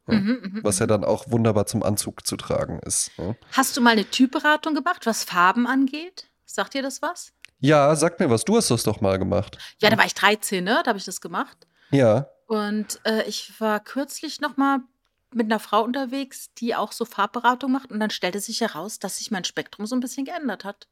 Mhm, mhm, Was ja dann auch wunderbar zum Anzug zu tragen ist. Hast du mal eine Typberatung gemacht, was Farben angeht? Sagt dir das was? Ja, sag mir was, du hast das doch mal gemacht. Ja, da war ich 13, ne? Da habe ich das gemacht. Ja. Und äh, ich war kürzlich noch mal mit einer Frau unterwegs, die auch so Farbberatung macht. Und dann stellte sich heraus, dass sich mein Spektrum so ein bisschen geändert hat.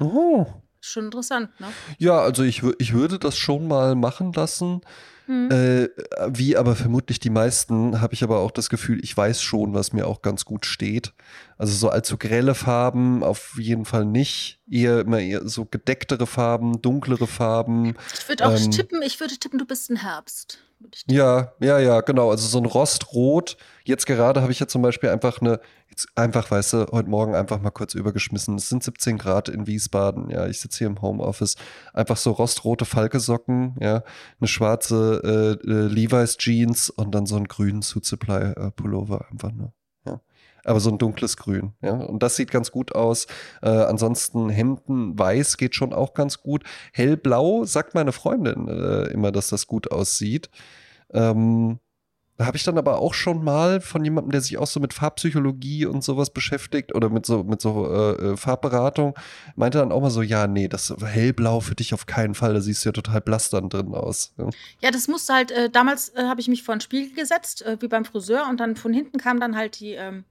Oh. Schon interessant, ne? Ja, also ich, ich würde das schon mal machen lassen. Hm. Äh, wie aber vermutlich die meisten, habe ich aber auch das Gefühl, ich weiß schon, was mir auch ganz gut steht. Also so allzu grelle Farben auf jeden Fall nicht. Eher immer eher so gedecktere Farben, dunklere Farben. Ich würde auch ähm, tippen, ich würde tippen, du bist ein Herbst. Ja, ja, ja, genau. Also so ein Rostrot. Jetzt gerade habe ich ja zum Beispiel einfach eine, jetzt einfach, weißt du, heute Morgen einfach mal kurz übergeschmissen. Es sind 17 Grad in Wiesbaden. Ja, ich sitze hier im Homeoffice. Einfach so rostrote Falkesocken, ja, eine schwarze äh, äh, Levi's Jeans und dann so einen grünen Suit Supply äh, Pullover einfach nur. Aber so ein dunkles Grün, ja. Und das sieht ganz gut aus. Äh, ansonsten Hemden weiß geht schon auch ganz gut. Hellblau sagt meine Freundin äh, immer, dass das gut aussieht. Ähm, da habe ich dann aber auch schon mal von jemandem, der sich auch so mit Farbpsychologie und sowas beschäftigt oder mit so, mit so äh, äh, Farbberatung, meinte dann auch mal so, ja, nee, das hellblau für dich auf keinen Fall, da siehst du ja total blass dann drin aus. Ja. Ja, das musste halt, äh, damals äh, habe ich mich vor ein Spiegel gesetzt, äh, wie beim Friseur, und dann von hinten kam dann halt die ähm,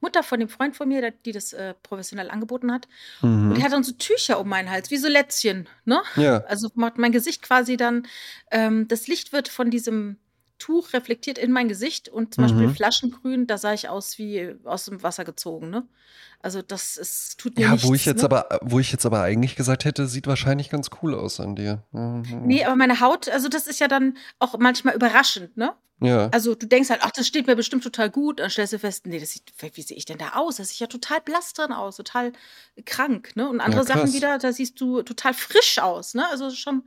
Mutter von dem Freund von mir, der, die das äh, professionell angeboten hat. Und die Mhm. hat dann so Tücher um meinen Hals, wie so Lätzchen, ne? Ja, Also macht mein Gesicht quasi dann, ähm, das Licht wird von diesem Tuch reflektiert in mein Gesicht und zum Beispiel Mhm. Flaschengrün, da sah ich aus wie aus dem Wasser gezogen, ne? Also, das ist tut mir Ja, wo ich nichts, jetzt ne? aber, wo ich jetzt aber eigentlich gesagt hätte, sieht wahrscheinlich ganz cool aus an dir. Mhm. Ne, aber meine Haut also, das ist ja dann auch manchmal überraschend, ne? Ja. Also, du denkst halt: „Ach, das steht mir bestimmt total gut.“ Dann stellst du fest: „Ne, das sieht wie sehe ich denn da aus? Da sehe ich ja total blass drin aus, total krank“, ne? Und Ja, andere Sachen krass. wieder, da siehst du total frisch aus, ne? Also, schon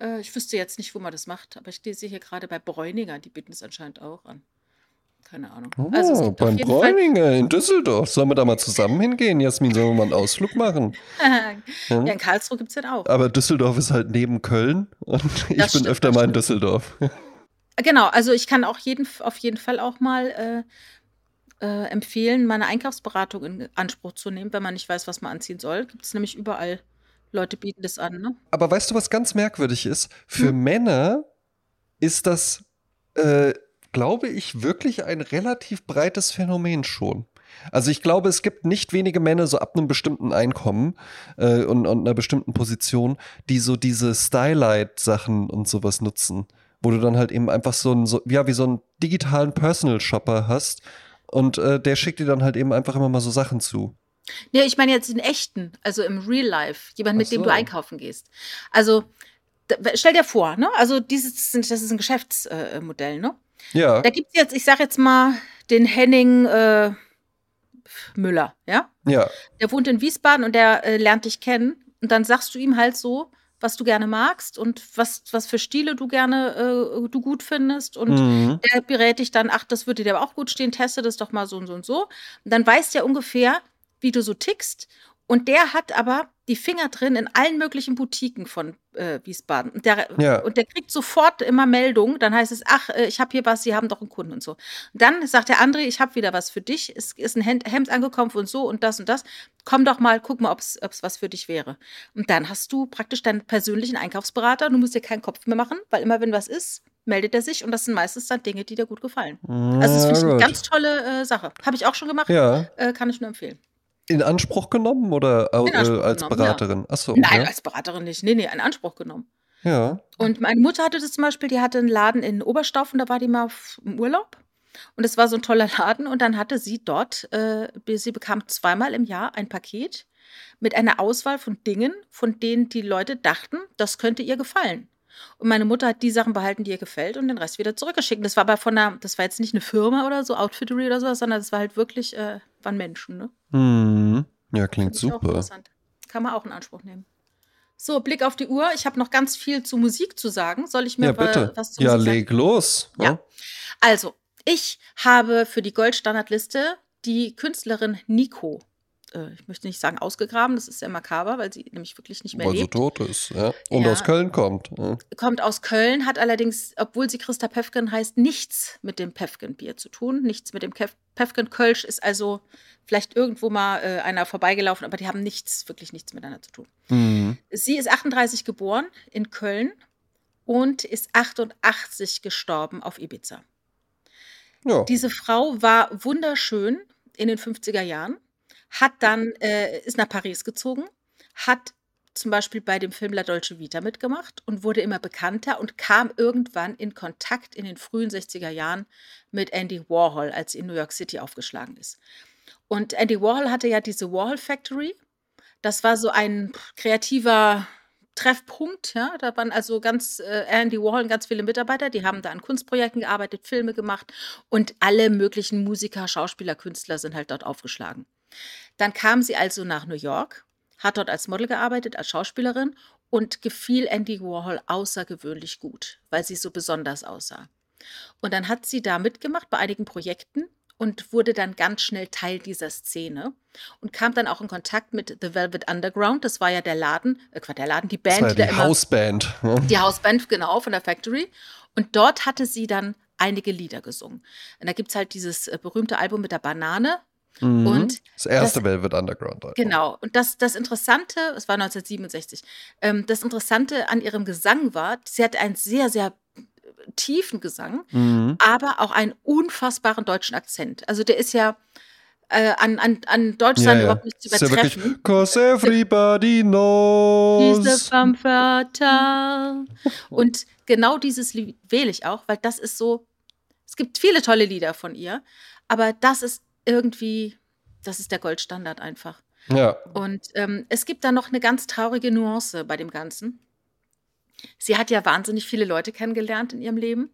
äh, ich wüsste jetzt nicht, wo man das macht, aber ich lese hier grade bei Bräuninger, die bieten es anscheinend auch an. Keine Ahnung. Also, es Oh, gibt auf beim jeden Fall Bräuninger in Düsseldorf. Sollen wir da mal zusammen hingehen, Jasmin? Sollen wir mal einen Ausflug machen? Ja, Hm? in Karlsruhe gibt's den auch. Aber Düsseldorf ist halt neben Köln und ich Das bin stimmt, öfter das mal in. Düsseldorf. Genau, also, ich kann auch jeden auf jeden Fall auch mal, äh, äh, empfehlen, mal 'ne Einkaufsberatung in Anspruch zu nehmen, wenn man nicht weiß, was man anziehen soll. Gibt's nämlich überall. Leute bieten das an, ne? Aber weißt du, was ganz merkwürdig ist? Für Hm. Männer ist das, äh, glaube ich, wirklich ein relativ breites Phänomen schon. Also ich glaube, es gibt nicht wenige Männer so ab einem bestimmten Einkommen äh, und, und einer bestimmten Position, die so diese Stylight-Sachen und sowas nutzen. Wo du dann halt eben einfach so einen, so, ja, wie so einen digitalen Personal Shopper hast und äh, der schickt dir dann halt eben einfach immer mal so Sachen zu. Ne, ich meine jetzt in echten, also im Real Life, jemand, mit dem du so. einkaufen gehst. Also, stell dir vor, ne, also dieses sind das ist 'n Geschäfts äh, Modell, ne? Ja, Da gibt's jetzt, ich sage jetzt mal, den Henning, äh, Müller, ja? ja. Der wohnt in Wiesbaden und der, äh, lernt dich kennen und dann sagst du ihm halt so, was du gerne magst und was was für Stile du gerne äh, du gut findest und Mhm. der berät dich dann: „Ach, das würde dir aber auch gut stehen, teste das doch mal so und so und so.“ Und dann weiß der ungefähr, wie du so tickst und der hat aber die Finger drin in allen möglichen Boutiquen von, äh, Wiesbaden. Und der Ja. und der kriegt sofort immer Meldungen, dann heißt es: „Ach, äh, ich habe hier was, Sie haben doch 'n Kunden“ und so. Und dann sagt der andere: „Ich habe wieder was für dich. Es ist 'n Hemd angekommen von so und das und das. Komm doch mal, guck mal, ob's ob's was für dich wäre.“ Und dann hast du praktisch deinen persönlichen Einkaufsberater. Du musst dir keinen Kopf mehr machen, weil immer wenn was ist, meldet er sich und das sind meistens dann Dinge, die dir gut gefallen. Also, das Na finde ich 'ne gut. ganz tolle, äh, Sache. Habe ich auch schon gemacht, Ja. äh, kann ich nur empfehlen. In Anspruch genommen oder äh, Anspruch als genommen, ja. Beraterin? Ach so, Nein, ja. als Beraterin nicht. Ne, ne, in Anspruch genommen. Ja. Und meine Mutter hatte das zum Beispiel, die hatte 'n Laden in Oberstdorf und da war die mal im Urlaub. Und es war so 'n toller Laden und dann hatte sie dort äh, sie bekam zweimal im Jahr ein Paket mit einer Auswahl von Dingen, von denen die Leute dachten, das könnte ihr gefallen. Und meine Mutter hat die Sachen behalten, die ihr gefällt und den Rest wieder zurückgeschickt. Das war aber von 'ner das war jetzt nicht 'ne Firma oder so, Outfittery oder so was, sondern das war halt wirklich äh, waren Menschen, ne? Mhm. Ja, klingt super. interessant. Kann man auch in Anspruch nehmen. So, Blick auf die Uhr. Ich habe noch ganz viel zu Musik zu sagen. Soll ich mir Ja, bitte. was zur Ja, Musik sagen? leg los. Ja. Ja. Also, ich habe für die Goldstandardliste die Künstlerin Nico äh, ich möchte nicht sagen ausgegraben, das ist sehr makaber, weil sie nämlich wirklich nicht mehr Weil sie lebt. tot ist, ja. Und Ja. aus Köln kommt. Ja. Kommt aus Köln, hat allerdings, obwohl sie Christa Päffgen heißt, nichts mit dem Päffgen-Bier zu tun, nichts mit dem Kef Päffgen-Kölsch, ist also vielleicht irgendwo mal, äh, einer vorbeigelaufen, aber die haben nichts wirklich nichts miteinander zu tun. Mhm. Sie ist 38 geboren in Köln und ist 88 gestorben auf Ibiza. Ja. Diese Frau war wunderschön in den 50er Jahren, hat dann äh, ist nach Paris gezogen, hat zum Beispiel bei dem Film La Dolce Vita mitgemacht und wurde immer bekannter und kam irgendwann in Kontakt in den frühen 60er Jahren mit Andy Warhol, als sie in New York City aufgeschlagen ist. Und Andy Warhol hatte ja diese Warhol Factory. Das war so ein kreativer Treffpunkt, ja. Da waren also ganz äh, Andy Warhol und ganz viele Mitarbeiter, die haben da an Kunstprojekten gearbeitet, Filme gemacht und alle möglichen Musiker, Schauspieler, Künstler sind halt dort aufgeschlagen. Dann kam sie also nach New York, hat dort als Model gearbeitet, als Schauspielerin und gefiel Andy Warhol außergewöhnlich gut, weil sie so besonders aussah. Und dann hat sie da mitgemacht bei einigen Projekten und wurde dann ganz schnell Teil dieser Szene und kam dann auch in Kontakt mit The Velvet Underground. Das war ja der Laden, äh, der Laden, die Das Band, war ja die Hausband. Ja. die Hausband, genau, von der Factory. Und dort hatte sie dann einige Lieder gesungen. Und da gibt es halt dieses äh, berühmte Album mit der Banane. Mhm. Und das erste das- Velvet Underground. Album. Genau. Und das, das Interessante, es war 1967, ähm, das Interessante an ihrem Gesang war, sie hat einen sehr, sehr tiefen Gesang, Mhm. aber auch einen unfassbaren deutschen Akzent. Also der ist ja äh, an, an, an Deutsch Ja, überhaupt nicht zu ja wirklich, übertreffen. cause everybody knows. femme fatale. Und genau dieses Lied wähle ich auch, weil das ist so, es gibt viele tolle Lieder von ihr, aber das ist irgendwie, das ist der Goldstandard einfach. Ja. Und ähm, es gibt da noch eine ganz traurige Nuance bei dem Ganzen. Sie hat ja wahnsinnig viele Leute kennengelernt in ihrem Leben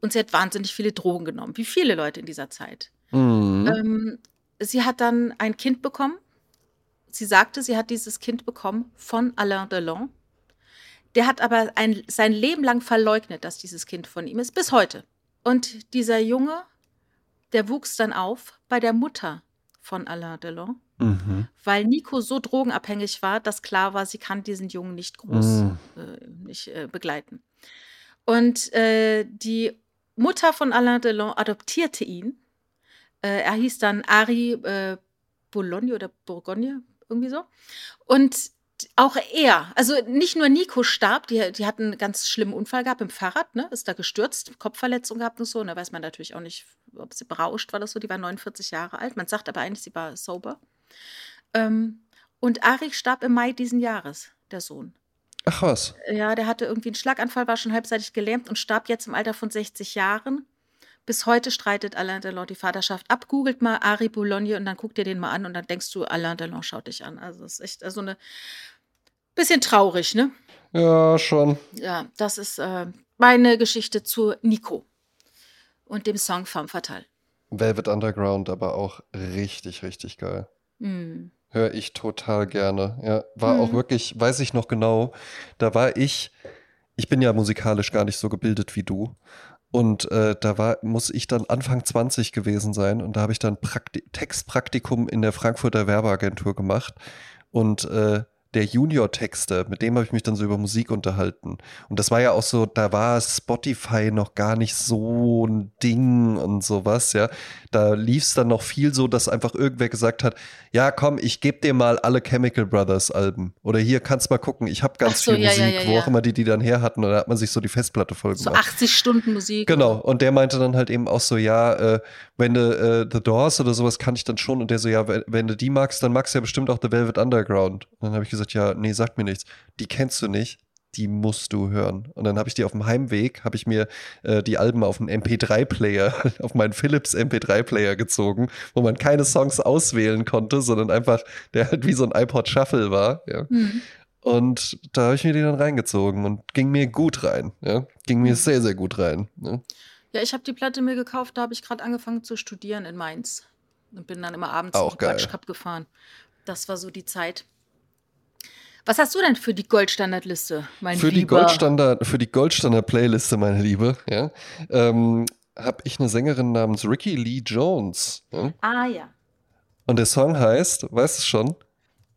und sie hat wahnsinnig viele Drogen genommen, wie viele Leute in dieser Zeit. Mhm. Ähm, sie hat dann ein Kind bekommen. Sie sagte, sie hat dieses Kind bekommen von Alain Delon. Der hat aber ein, sein Leben lang verleugnet, dass dieses Kind von ihm ist, bis heute. Und dieser Junge, der wuchs dann auf bei der Mutter von Alain Delon, Mhm. weil Nico so drogenabhängig war, dass klar war, sie kann diesen Jungen nicht groß Mhm. äh, nicht äh, begleiten. Und äh, die Mutter von Alain Delon adoptierte ihn. Äh, er hieß dann Ari äh, Boulogne oder Bourgogne, irgendwie so. Und auch er, also nicht nur Nico starb, die, die hatten einen ganz schlimmen Unfall gehabt im Fahrrad, ne? Ist da gestürzt, Kopfverletzung gehabt und so. Und da weiß man natürlich auch nicht, ob sie berauscht war oder so. Die war 49 Jahre alt. Man sagt aber eigentlich, sie war sober. Ähm, und Ari starb im Mai diesen Jahres, der Sohn. Ach was. Ja, der hatte irgendwie einen Schlaganfall, war schon halbseitig gelähmt und starb jetzt im Alter von 60 Jahren. Bis heute streitet Alain Delon die Vaterschaft ab. Googelt mal Ari Boulogne und dann guck dir den mal an und dann denkst du, Alain Delon schaut dich an. Also das ist echt so eine bisschen traurig, ne? Ja, schon. Ja, das ist äh, meine Geschichte zu Nico und dem Song Femme Fatale. Velvet Underground, aber auch richtig, richtig geil. Hm. Höre ich total gerne. Ja, war auch Mhm. wirklich, weiß ich noch genau, da war ich, ich bin ja musikalisch gar nicht so gebildet wie du. Und äh, da war, muss ich dann Anfang 20 gewesen sein und da habe ich dann Prakti Textpraktikum in der Frankfurter Werbeagentur gemacht. Und äh, der Junior-Texter, mit dem habe ich mich dann so über Musik unterhalten. Und das war ja auch so, da war Spotify noch gar nicht so ein Ding und sowas, ja. Da lief es dann noch viel so, dass einfach irgendwer gesagt hat, ja komm, ich gebe dir mal alle Chemical Brothers Alben. Oder hier kannst mal gucken, ich habe ganz so, viel ja, Musik, ja, wo ja. auch immer die die dann her hatten. Und da hat man sich so die Festplatte voll So gemacht. 80 Stunden Musik. Genau, und der meinte dann halt eben auch so, ja, äh, wenn du äh, The Doors oder sowas kann ich dann schon. Und der so, ja, wenn, wenn du die magst, dann magst du ja bestimmt auch The Velvet Underground. Und dann habe ich gesagt, ja, nee, sagt mir nichts. Die kennst du nicht, die musst du hören. Und dann habe ich die auf dem Heimweg, habe ich mir äh, die Alben auf einen MP3-Player, auf meinen Philips MP3-Player gezogen, wo man keine Songs auswählen konnte, sondern einfach, der halt wie so ein iPod Shuffle war, ja. Hm. Und da habe ich mir die dann reingezogen und ging mir gut rein. Ja? Ging mir Mhm. sehr, sehr gut rein. Ne? Ja, ich habe die Platte mir gekauft, da habe ich gerade angefangen zu studieren in Mainz. Und bin dann immer abends Auch geil. Quatsch Cup gefahren. Das war so die Zeit. Was hast du denn für die Goldstandardliste, mein Für die Lieber? Goldstandard, für die Goldstandard-Playliste, meine Liebe, ja, ähm, habe ich eine Sängerin namens Ricky Lee Jones. Ja? Ah ja. Und der Song heißt, weißt du schon?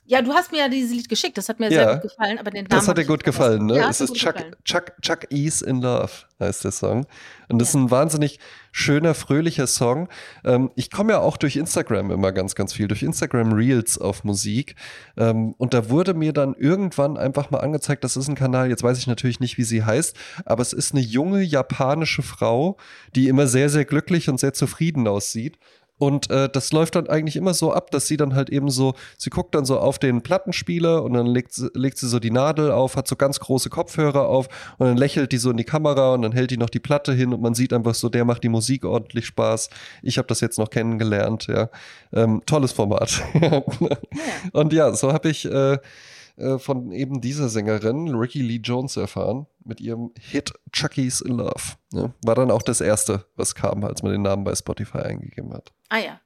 Ja, du hast mir ja dieses Lied geschickt, das hat mir Ja. sehr gut gefallen, aber den Namen Das hat dir gut gefallen, ne? Ja, es ist Chuck, gefallen. Chuck, Chuck Ease in Love, heißt der Song. Und das Ja. ist ein wahnsinnig schöner, fröhlicher Song. Ähm, ich komme ja auch durch Instagram immer ganz, ganz viel, durch Instagram Reels auf Musik. Ähm, und da wurde mir dann irgendwann einfach mal angezeigt, das ist ein Kanal, jetzt weiß ich natürlich nicht, wie sie heißt, aber es ist eine junge japanische Frau, die immer sehr, sehr glücklich und sehr zufrieden aussieht. Und äh, das läuft dann eigentlich immer so ab, dass sie dann halt eben so, sie guckt dann so auf den Plattenspieler und dann legt, sie- legt sie so die Nadel auf, hat so ganz große Kopfhörer auf und dann lächelt die so in die Kamera und dann hält die noch die Platte hin und man sieht einfach so, der macht die Musik ordentlich Spaß. Ich habe das jetzt noch kennengelernt, ja. Ähm, tolles Format. und ja, so habe ich äh, äh, von eben dieser Sängerin, Ricky Lee Jones, erfahren, mit ihrem Hit Chucky's in Love. Ja, war dann auch das erste, was kam, als man den Namen bei Spotify eingegeben hat. Ah ja.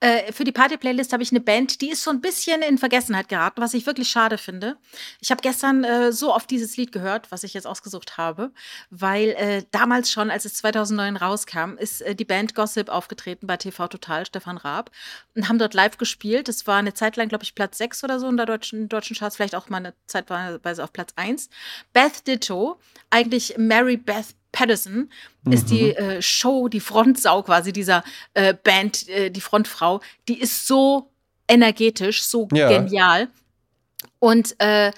Äh, für die Party-Playlist habe ich eine Band, die ist so ein bisschen in Vergessenheit geraten, was ich wirklich schade finde. Ich habe gestern äh, so oft dieses Lied gehört, was ich jetzt ausgesucht habe, weil äh, damals schon, als es 2009 rauskam, ist äh, die Band Gossip aufgetreten bei TV Total, Stefan Raab, und haben dort live gespielt. Das war eine Zeit lang, glaube ich, Platz 6 oder so in der deutschen, deutschen Charts, vielleicht auch mal eine Zeitweise auf Platz 1. Beth Ditto, eigentlich Mary Beth Patterson, ist die äh, Show, die Frontsau quasi dieser äh, Band, äh, die Frontfrau, die ist so energetisch, so Ja. genial. Und äh,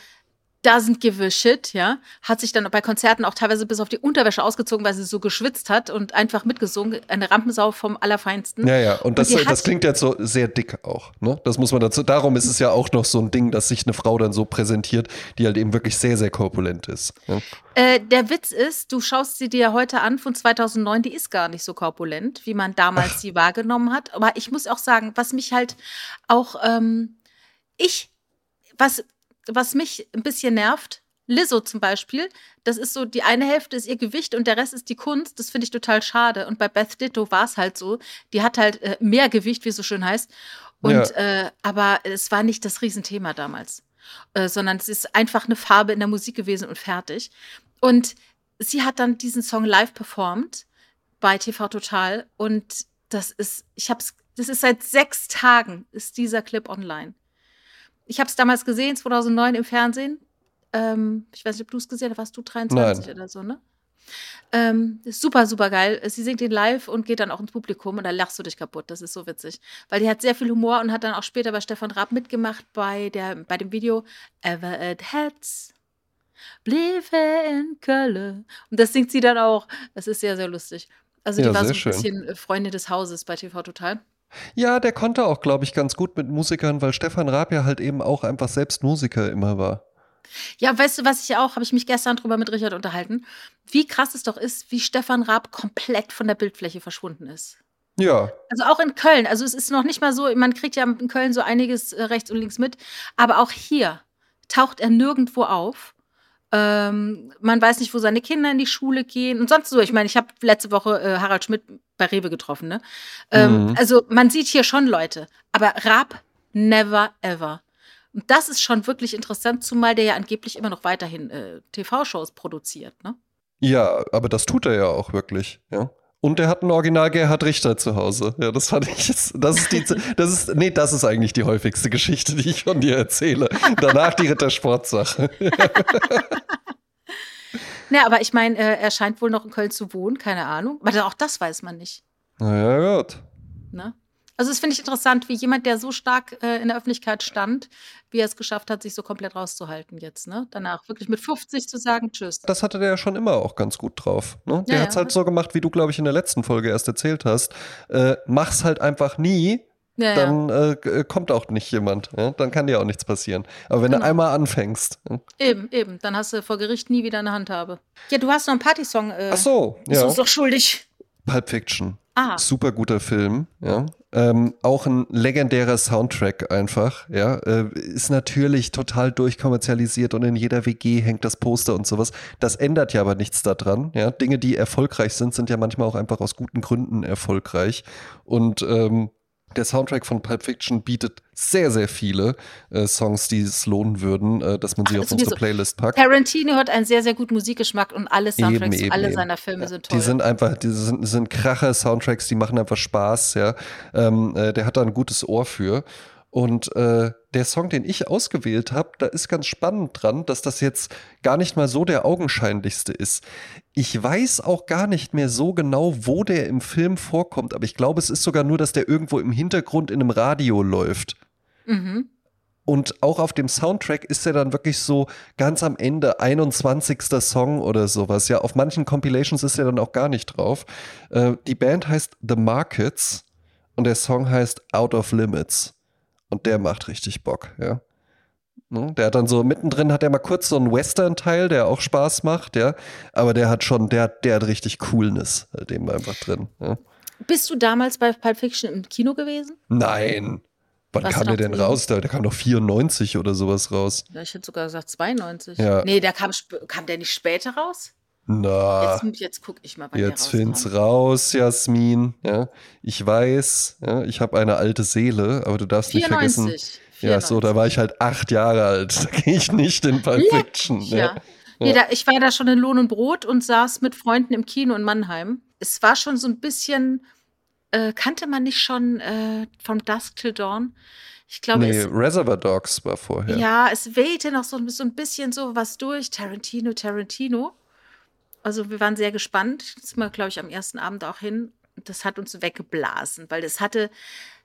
doesn't give a shit, ja. Hat sich dann bei Konzerten auch teilweise bis auf die Unterwäsche ausgezogen, weil sie so geschwitzt hat und einfach mitgesungen. Eine Rampensau vom Allerfeinsten. Ja, ja, und das, und das klingt jetzt so sehr dick auch, ne? Das muss man dazu. Darum ist es ja auch noch so ein Ding, dass sich eine Frau dann so präsentiert, die halt eben wirklich sehr, sehr korpulent ist. Ja? Äh, der Witz ist, du schaust sie dir heute an von 2009, die ist gar nicht so korpulent, wie man damals Ach. sie wahrgenommen hat. Aber ich muss auch sagen, was mich halt auch, ähm, ich, was was mich ein bisschen nervt, Lizzo zum Beispiel, das ist so, die eine Hälfte ist ihr Gewicht und der Rest ist die Kunst. Das finde ich total schade. Und bei Beth Ditto war es halt so. Die hat halt äh, mehr Gewicht, wie es so schön heißt. Und, ja. äh, aber es war nicht das Riesenthema damals. Äh, sondern es ist einfach eine Farbe in der Musik gewesen und fertig. Und sie hat dann diesen Song live performt bei TV Total. Und das ist, ich hab's, das ist seit sechs Tagen ist dieser Clip online ich habe es damals gesehen, 2009 im Fernsehen. Ähm, ich weiß nicht, ob du es gesehen hast, warst du 23 Nein. oder so, ne? Ähm, ist super, super geil. Sie singt ihn live und geht dann auch ins Publikum und da lachst du dich kaputt. Das ist so witzig. Weil die hat sehr viel Humor und hat dann auch später bei Stefan Raab mitgemacht bei, der, bei dem Video Ever at Heads. Bliebe in Köln. Und das singt sie dann auch. Das ist sehr, sehr lustig. Also die ja, war so ein schön. bisschen Freundin des Hauses bei TV Total. Ja, der konnte auch, glaube ich, ganz gut mit Musikern, weil Stefan Raab ja halt eben auch einfach selbst Musiker immer war. Ja, weißt du, was ich auch, habe ich mich gestern drüber mit Richard unterhalten, wie krass es doch ist, wie Stefan Raab komplett von der Bildfläche verschwunden ist. Ja. Also auch in Köln. Also es ist noch nicht mal so, man kriegt ja in Köln so einiges äh, rechts und links mit, aber auch hier taucht er nirgendwo auf. Ähm, man weiß nicht, wo seine Kinder in die Schule gehen und sonst so. Ich meine, ich habe letzte Woche äh, Harald Schmidt bei Rewe getroffen. Ne? Ähm, mhm. Also man sieht hier schon Leute, aber Raab never ever. Und das ist schon wirklich interessant, zumal der ja angeblich immer noch weiterhin äh, TV-Shows produziert. Ne? Ja, aber das tut er ja auch wirklich. Ja. Und er hat einen Original Gerhard Richter zu Hause. Ja, das fand ich jetzt, das ist die, das ist, nee, das ist eigentlich die häufigste Geschichte, die ich von dir erzähle. Danach die Rittersportsache. ja, aber ich meine, äh, er scheint wohl noch in Köln zu wohnen, keine Ahnung. Aber auch das weiß man nicht. Na ja, gut. Ne? Also das finde ich interessant, wie jemand, der so stark äh, in der Öffentlichkeit stand, wie er es geschafft hat, sich so komplett rauszuhalten jetzt, ne? Danach wirklich mit 50 zu sagen, tschüss. Das hatte der ja schon immer auch ganz gut drauf. Ne? Der ja, hat es halt so gemacht, wie du, glaube ich, in der letzten Folge erst erzählt hast. Äh, mach's halt einfach nie, ja, dann äh, äh, kommt auch nicht jemand. Ja? Dann kann dir auch nichts passieren. Aber wenn genau. du einmal anfängst. Ja? Eben, eben. Dann hast du vor Gericht nie wieder eine Handhabe. Ja, du hast noch einen Partysong. Äh, Ach so, ja. Bist du uns doch schuldig. Pulp Fiction. Ah. Super guter Film, ja. Ähm, auch ein legendärer Soundtrack einfach, ja. Äh, ist natürlich total durchkommerzialisiert und in jeder WG hängt das Poster und sowas. Das ändert ja aber nichts daran, ja. Dinge, die erfolgreich sind, sind ja manchmal auch einfach aus guten Gründen erfolgreich. Und ähm, der Soundtrack von Pulp Fiction bietet sehr, sehr viele äh, Songs, die es lohnen würden, äh, dass man sie Ach, auf unsere so. Playlist packt. Tarantino hat einen sehr, sehr guten Musikgeschmack und alle Soundtracks, eben, eben, alle eben. seiner Filme sind toll. Die sind einfach, die sind, sind Kracher-Soundtracks, die machen einfach Spaß, ja. Ähm, äh, der hat da ein gutes Ohr für. Und äh, der Song, den ich ausgewählt habe, da ist ganz spannend dran, dass das jetzt gar nicht mal so der augenscheinlichste ist. Ich weiß auch gar nicht mehr so genau, wo der im Film vorkommt, aber ich glaube, es ist sogar nur, dass der irgendwo im Hintergrund in einem Radio läuft. Mhm. Und auch auf dem Soundtrack ist er dann wirklich so ganz am Ende 21. Song oder sowas. Ja, auf manchen Compilations ist er dann auch gar nicht drauf. Äh, die Band heißt The Markets und der Song heißt Out of Limits. Und der macht richtig Bock, ja. Ne? Der hat dann so mittendrin hat er mal kurz so einen Western-Teil, der auch Spaß macht, ja. Aber der hat schon, der, der hat richtig Coolness halt eben einfach drin. Ja? Bist du damals bei Pulp Fiction im Kino gewesen? Nein. Wann Was kam der denn raus? Der, der, kam doch 94 oder sowas raus. Ja, ich hätte sogar gesagt 92. Ja. Nee, der kam, kam der nicht später raus? Na, jetzt, jetzt guck ich mal, wann Jetzt find's raus, Jasmin. Ja, ich weiß, ja, ich habe eine alte Seele, aber du darfst 94, nicht vergessen. 94. Ja, so, da war ich halt acht Jahre alt. Da gehe ich nicht in Pulp Fiction. Ja. ja. Nee, da, ich war da schon in Lohn und Brot und saß mit Freunden im Kino in Mannheim. Es war schon so ein bisschen, äh, kannte man nicht schon äh, From Dusk Till Dawn? Ich glaube, nee, es, Reservoir Dogs war vorher. Ja, es wehte noch so, so ein bisschen so was durch. Tarantino, Tarantino. Also wir waren sehr gespannt. Das sind wir, glaube ich, am ersten Abend auch hin. Das hat uns weggeblasen, weil es hatte,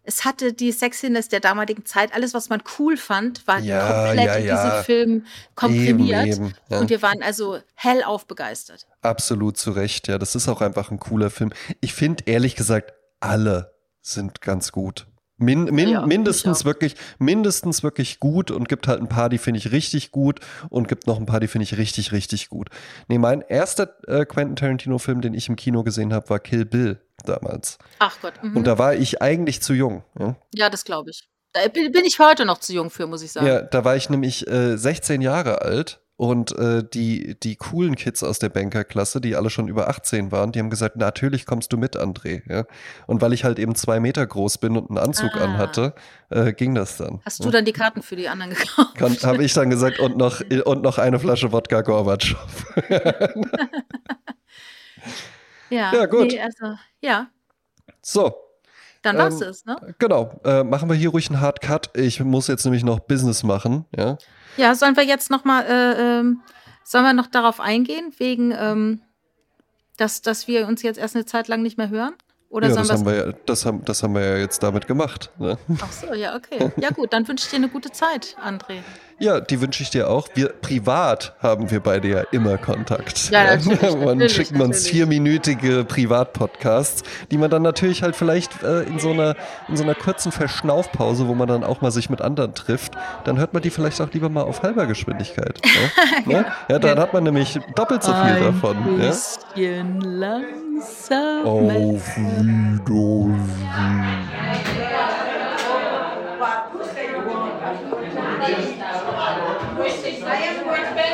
es hatte die Sexiness der damaligen Zeit. Alles, was man cool fand, war Ja, komplett ja, in ja. diesem Film komprimiert. Eben, eben. Und wir waren also hellauf begeistert. Absolut zu Recht, ja. Das ist auch einfach ein cooler Film. Ich finde ehrlich gesagt, alle sind ganz gut. Min, min, Ja, mindestens wirklich, mindestens wirklich gut und gibt halt ein paar, die finde ich richtig gut und gibt noch ein paar, die finde ich richtig, richtig gut. Nee, mein erster äh, Quentin Tarantino-Film, den ich im Kino gesehen habe, war Kill Bill damals. Ach Gott. Mhm. Und da war ich eigentlich zu jung. Ja? ja, das glaube ich. Da bin, bin ich heute noch zu jung für, muss ich sagen. Ja, da war ich nämlich äh, 16 Jahre alt und äh, die, die coolen Kids aus der Bankerklasse, die alle schon über 18 waren, die haben gesagt, natürlich kommst du mit, André. Ja? Und weil ich halt eben zwei Meter groß bin und einen Anzug Ah. anhatte, äh, ging das dann. Hast du dann die Karten für die anderen gekauft? Habe ich dann gesagt, und noch, und noch eine Flasche Wodka Gorbatschow. Ja, Ja, gut. Nee, also, ja, So, dann war's Ähm, es, ne? genau. Äh, machen wir hier ruhig einen Hard Cut. Ich muss jetzt nämlich noch Business machen. Ja, Ja, sollen wir jetzt noch mal, äh, ähm, sollen wir noch darauf eingehen, wegen, ähm, dass, dass wir uns jetzt erst eine Zeit lang nicht mehr hören? Oder ja das, haben wir wir ja, das, haben, das haben wir ja jetzt damit gemacht. Ne? Ach so, ja, okay. Ja gut, dann wünsche ich dir eine gute Zeit, André. Ja, die wünsche ich dir auch. Wir privat haben wir beide ja immer Kontakt. Ja, natürlich, Man natürlich, schicken uns vierminütige Privatpodcasts, die man dann natürlich halt vielleicht äh, in so einer in so einer kurzen Verschnaufpause, wo man dann auch mal sich mit anderen trifft, dann hört man die vielleicht auch lieber mal auf halber Geschwindigkeit. Ne? ne? Ja, dann hat man nämlich doppelt so viel davon. Ja? bisschen langsam. Auf Wiedersehen. Wishing. I am going to bed.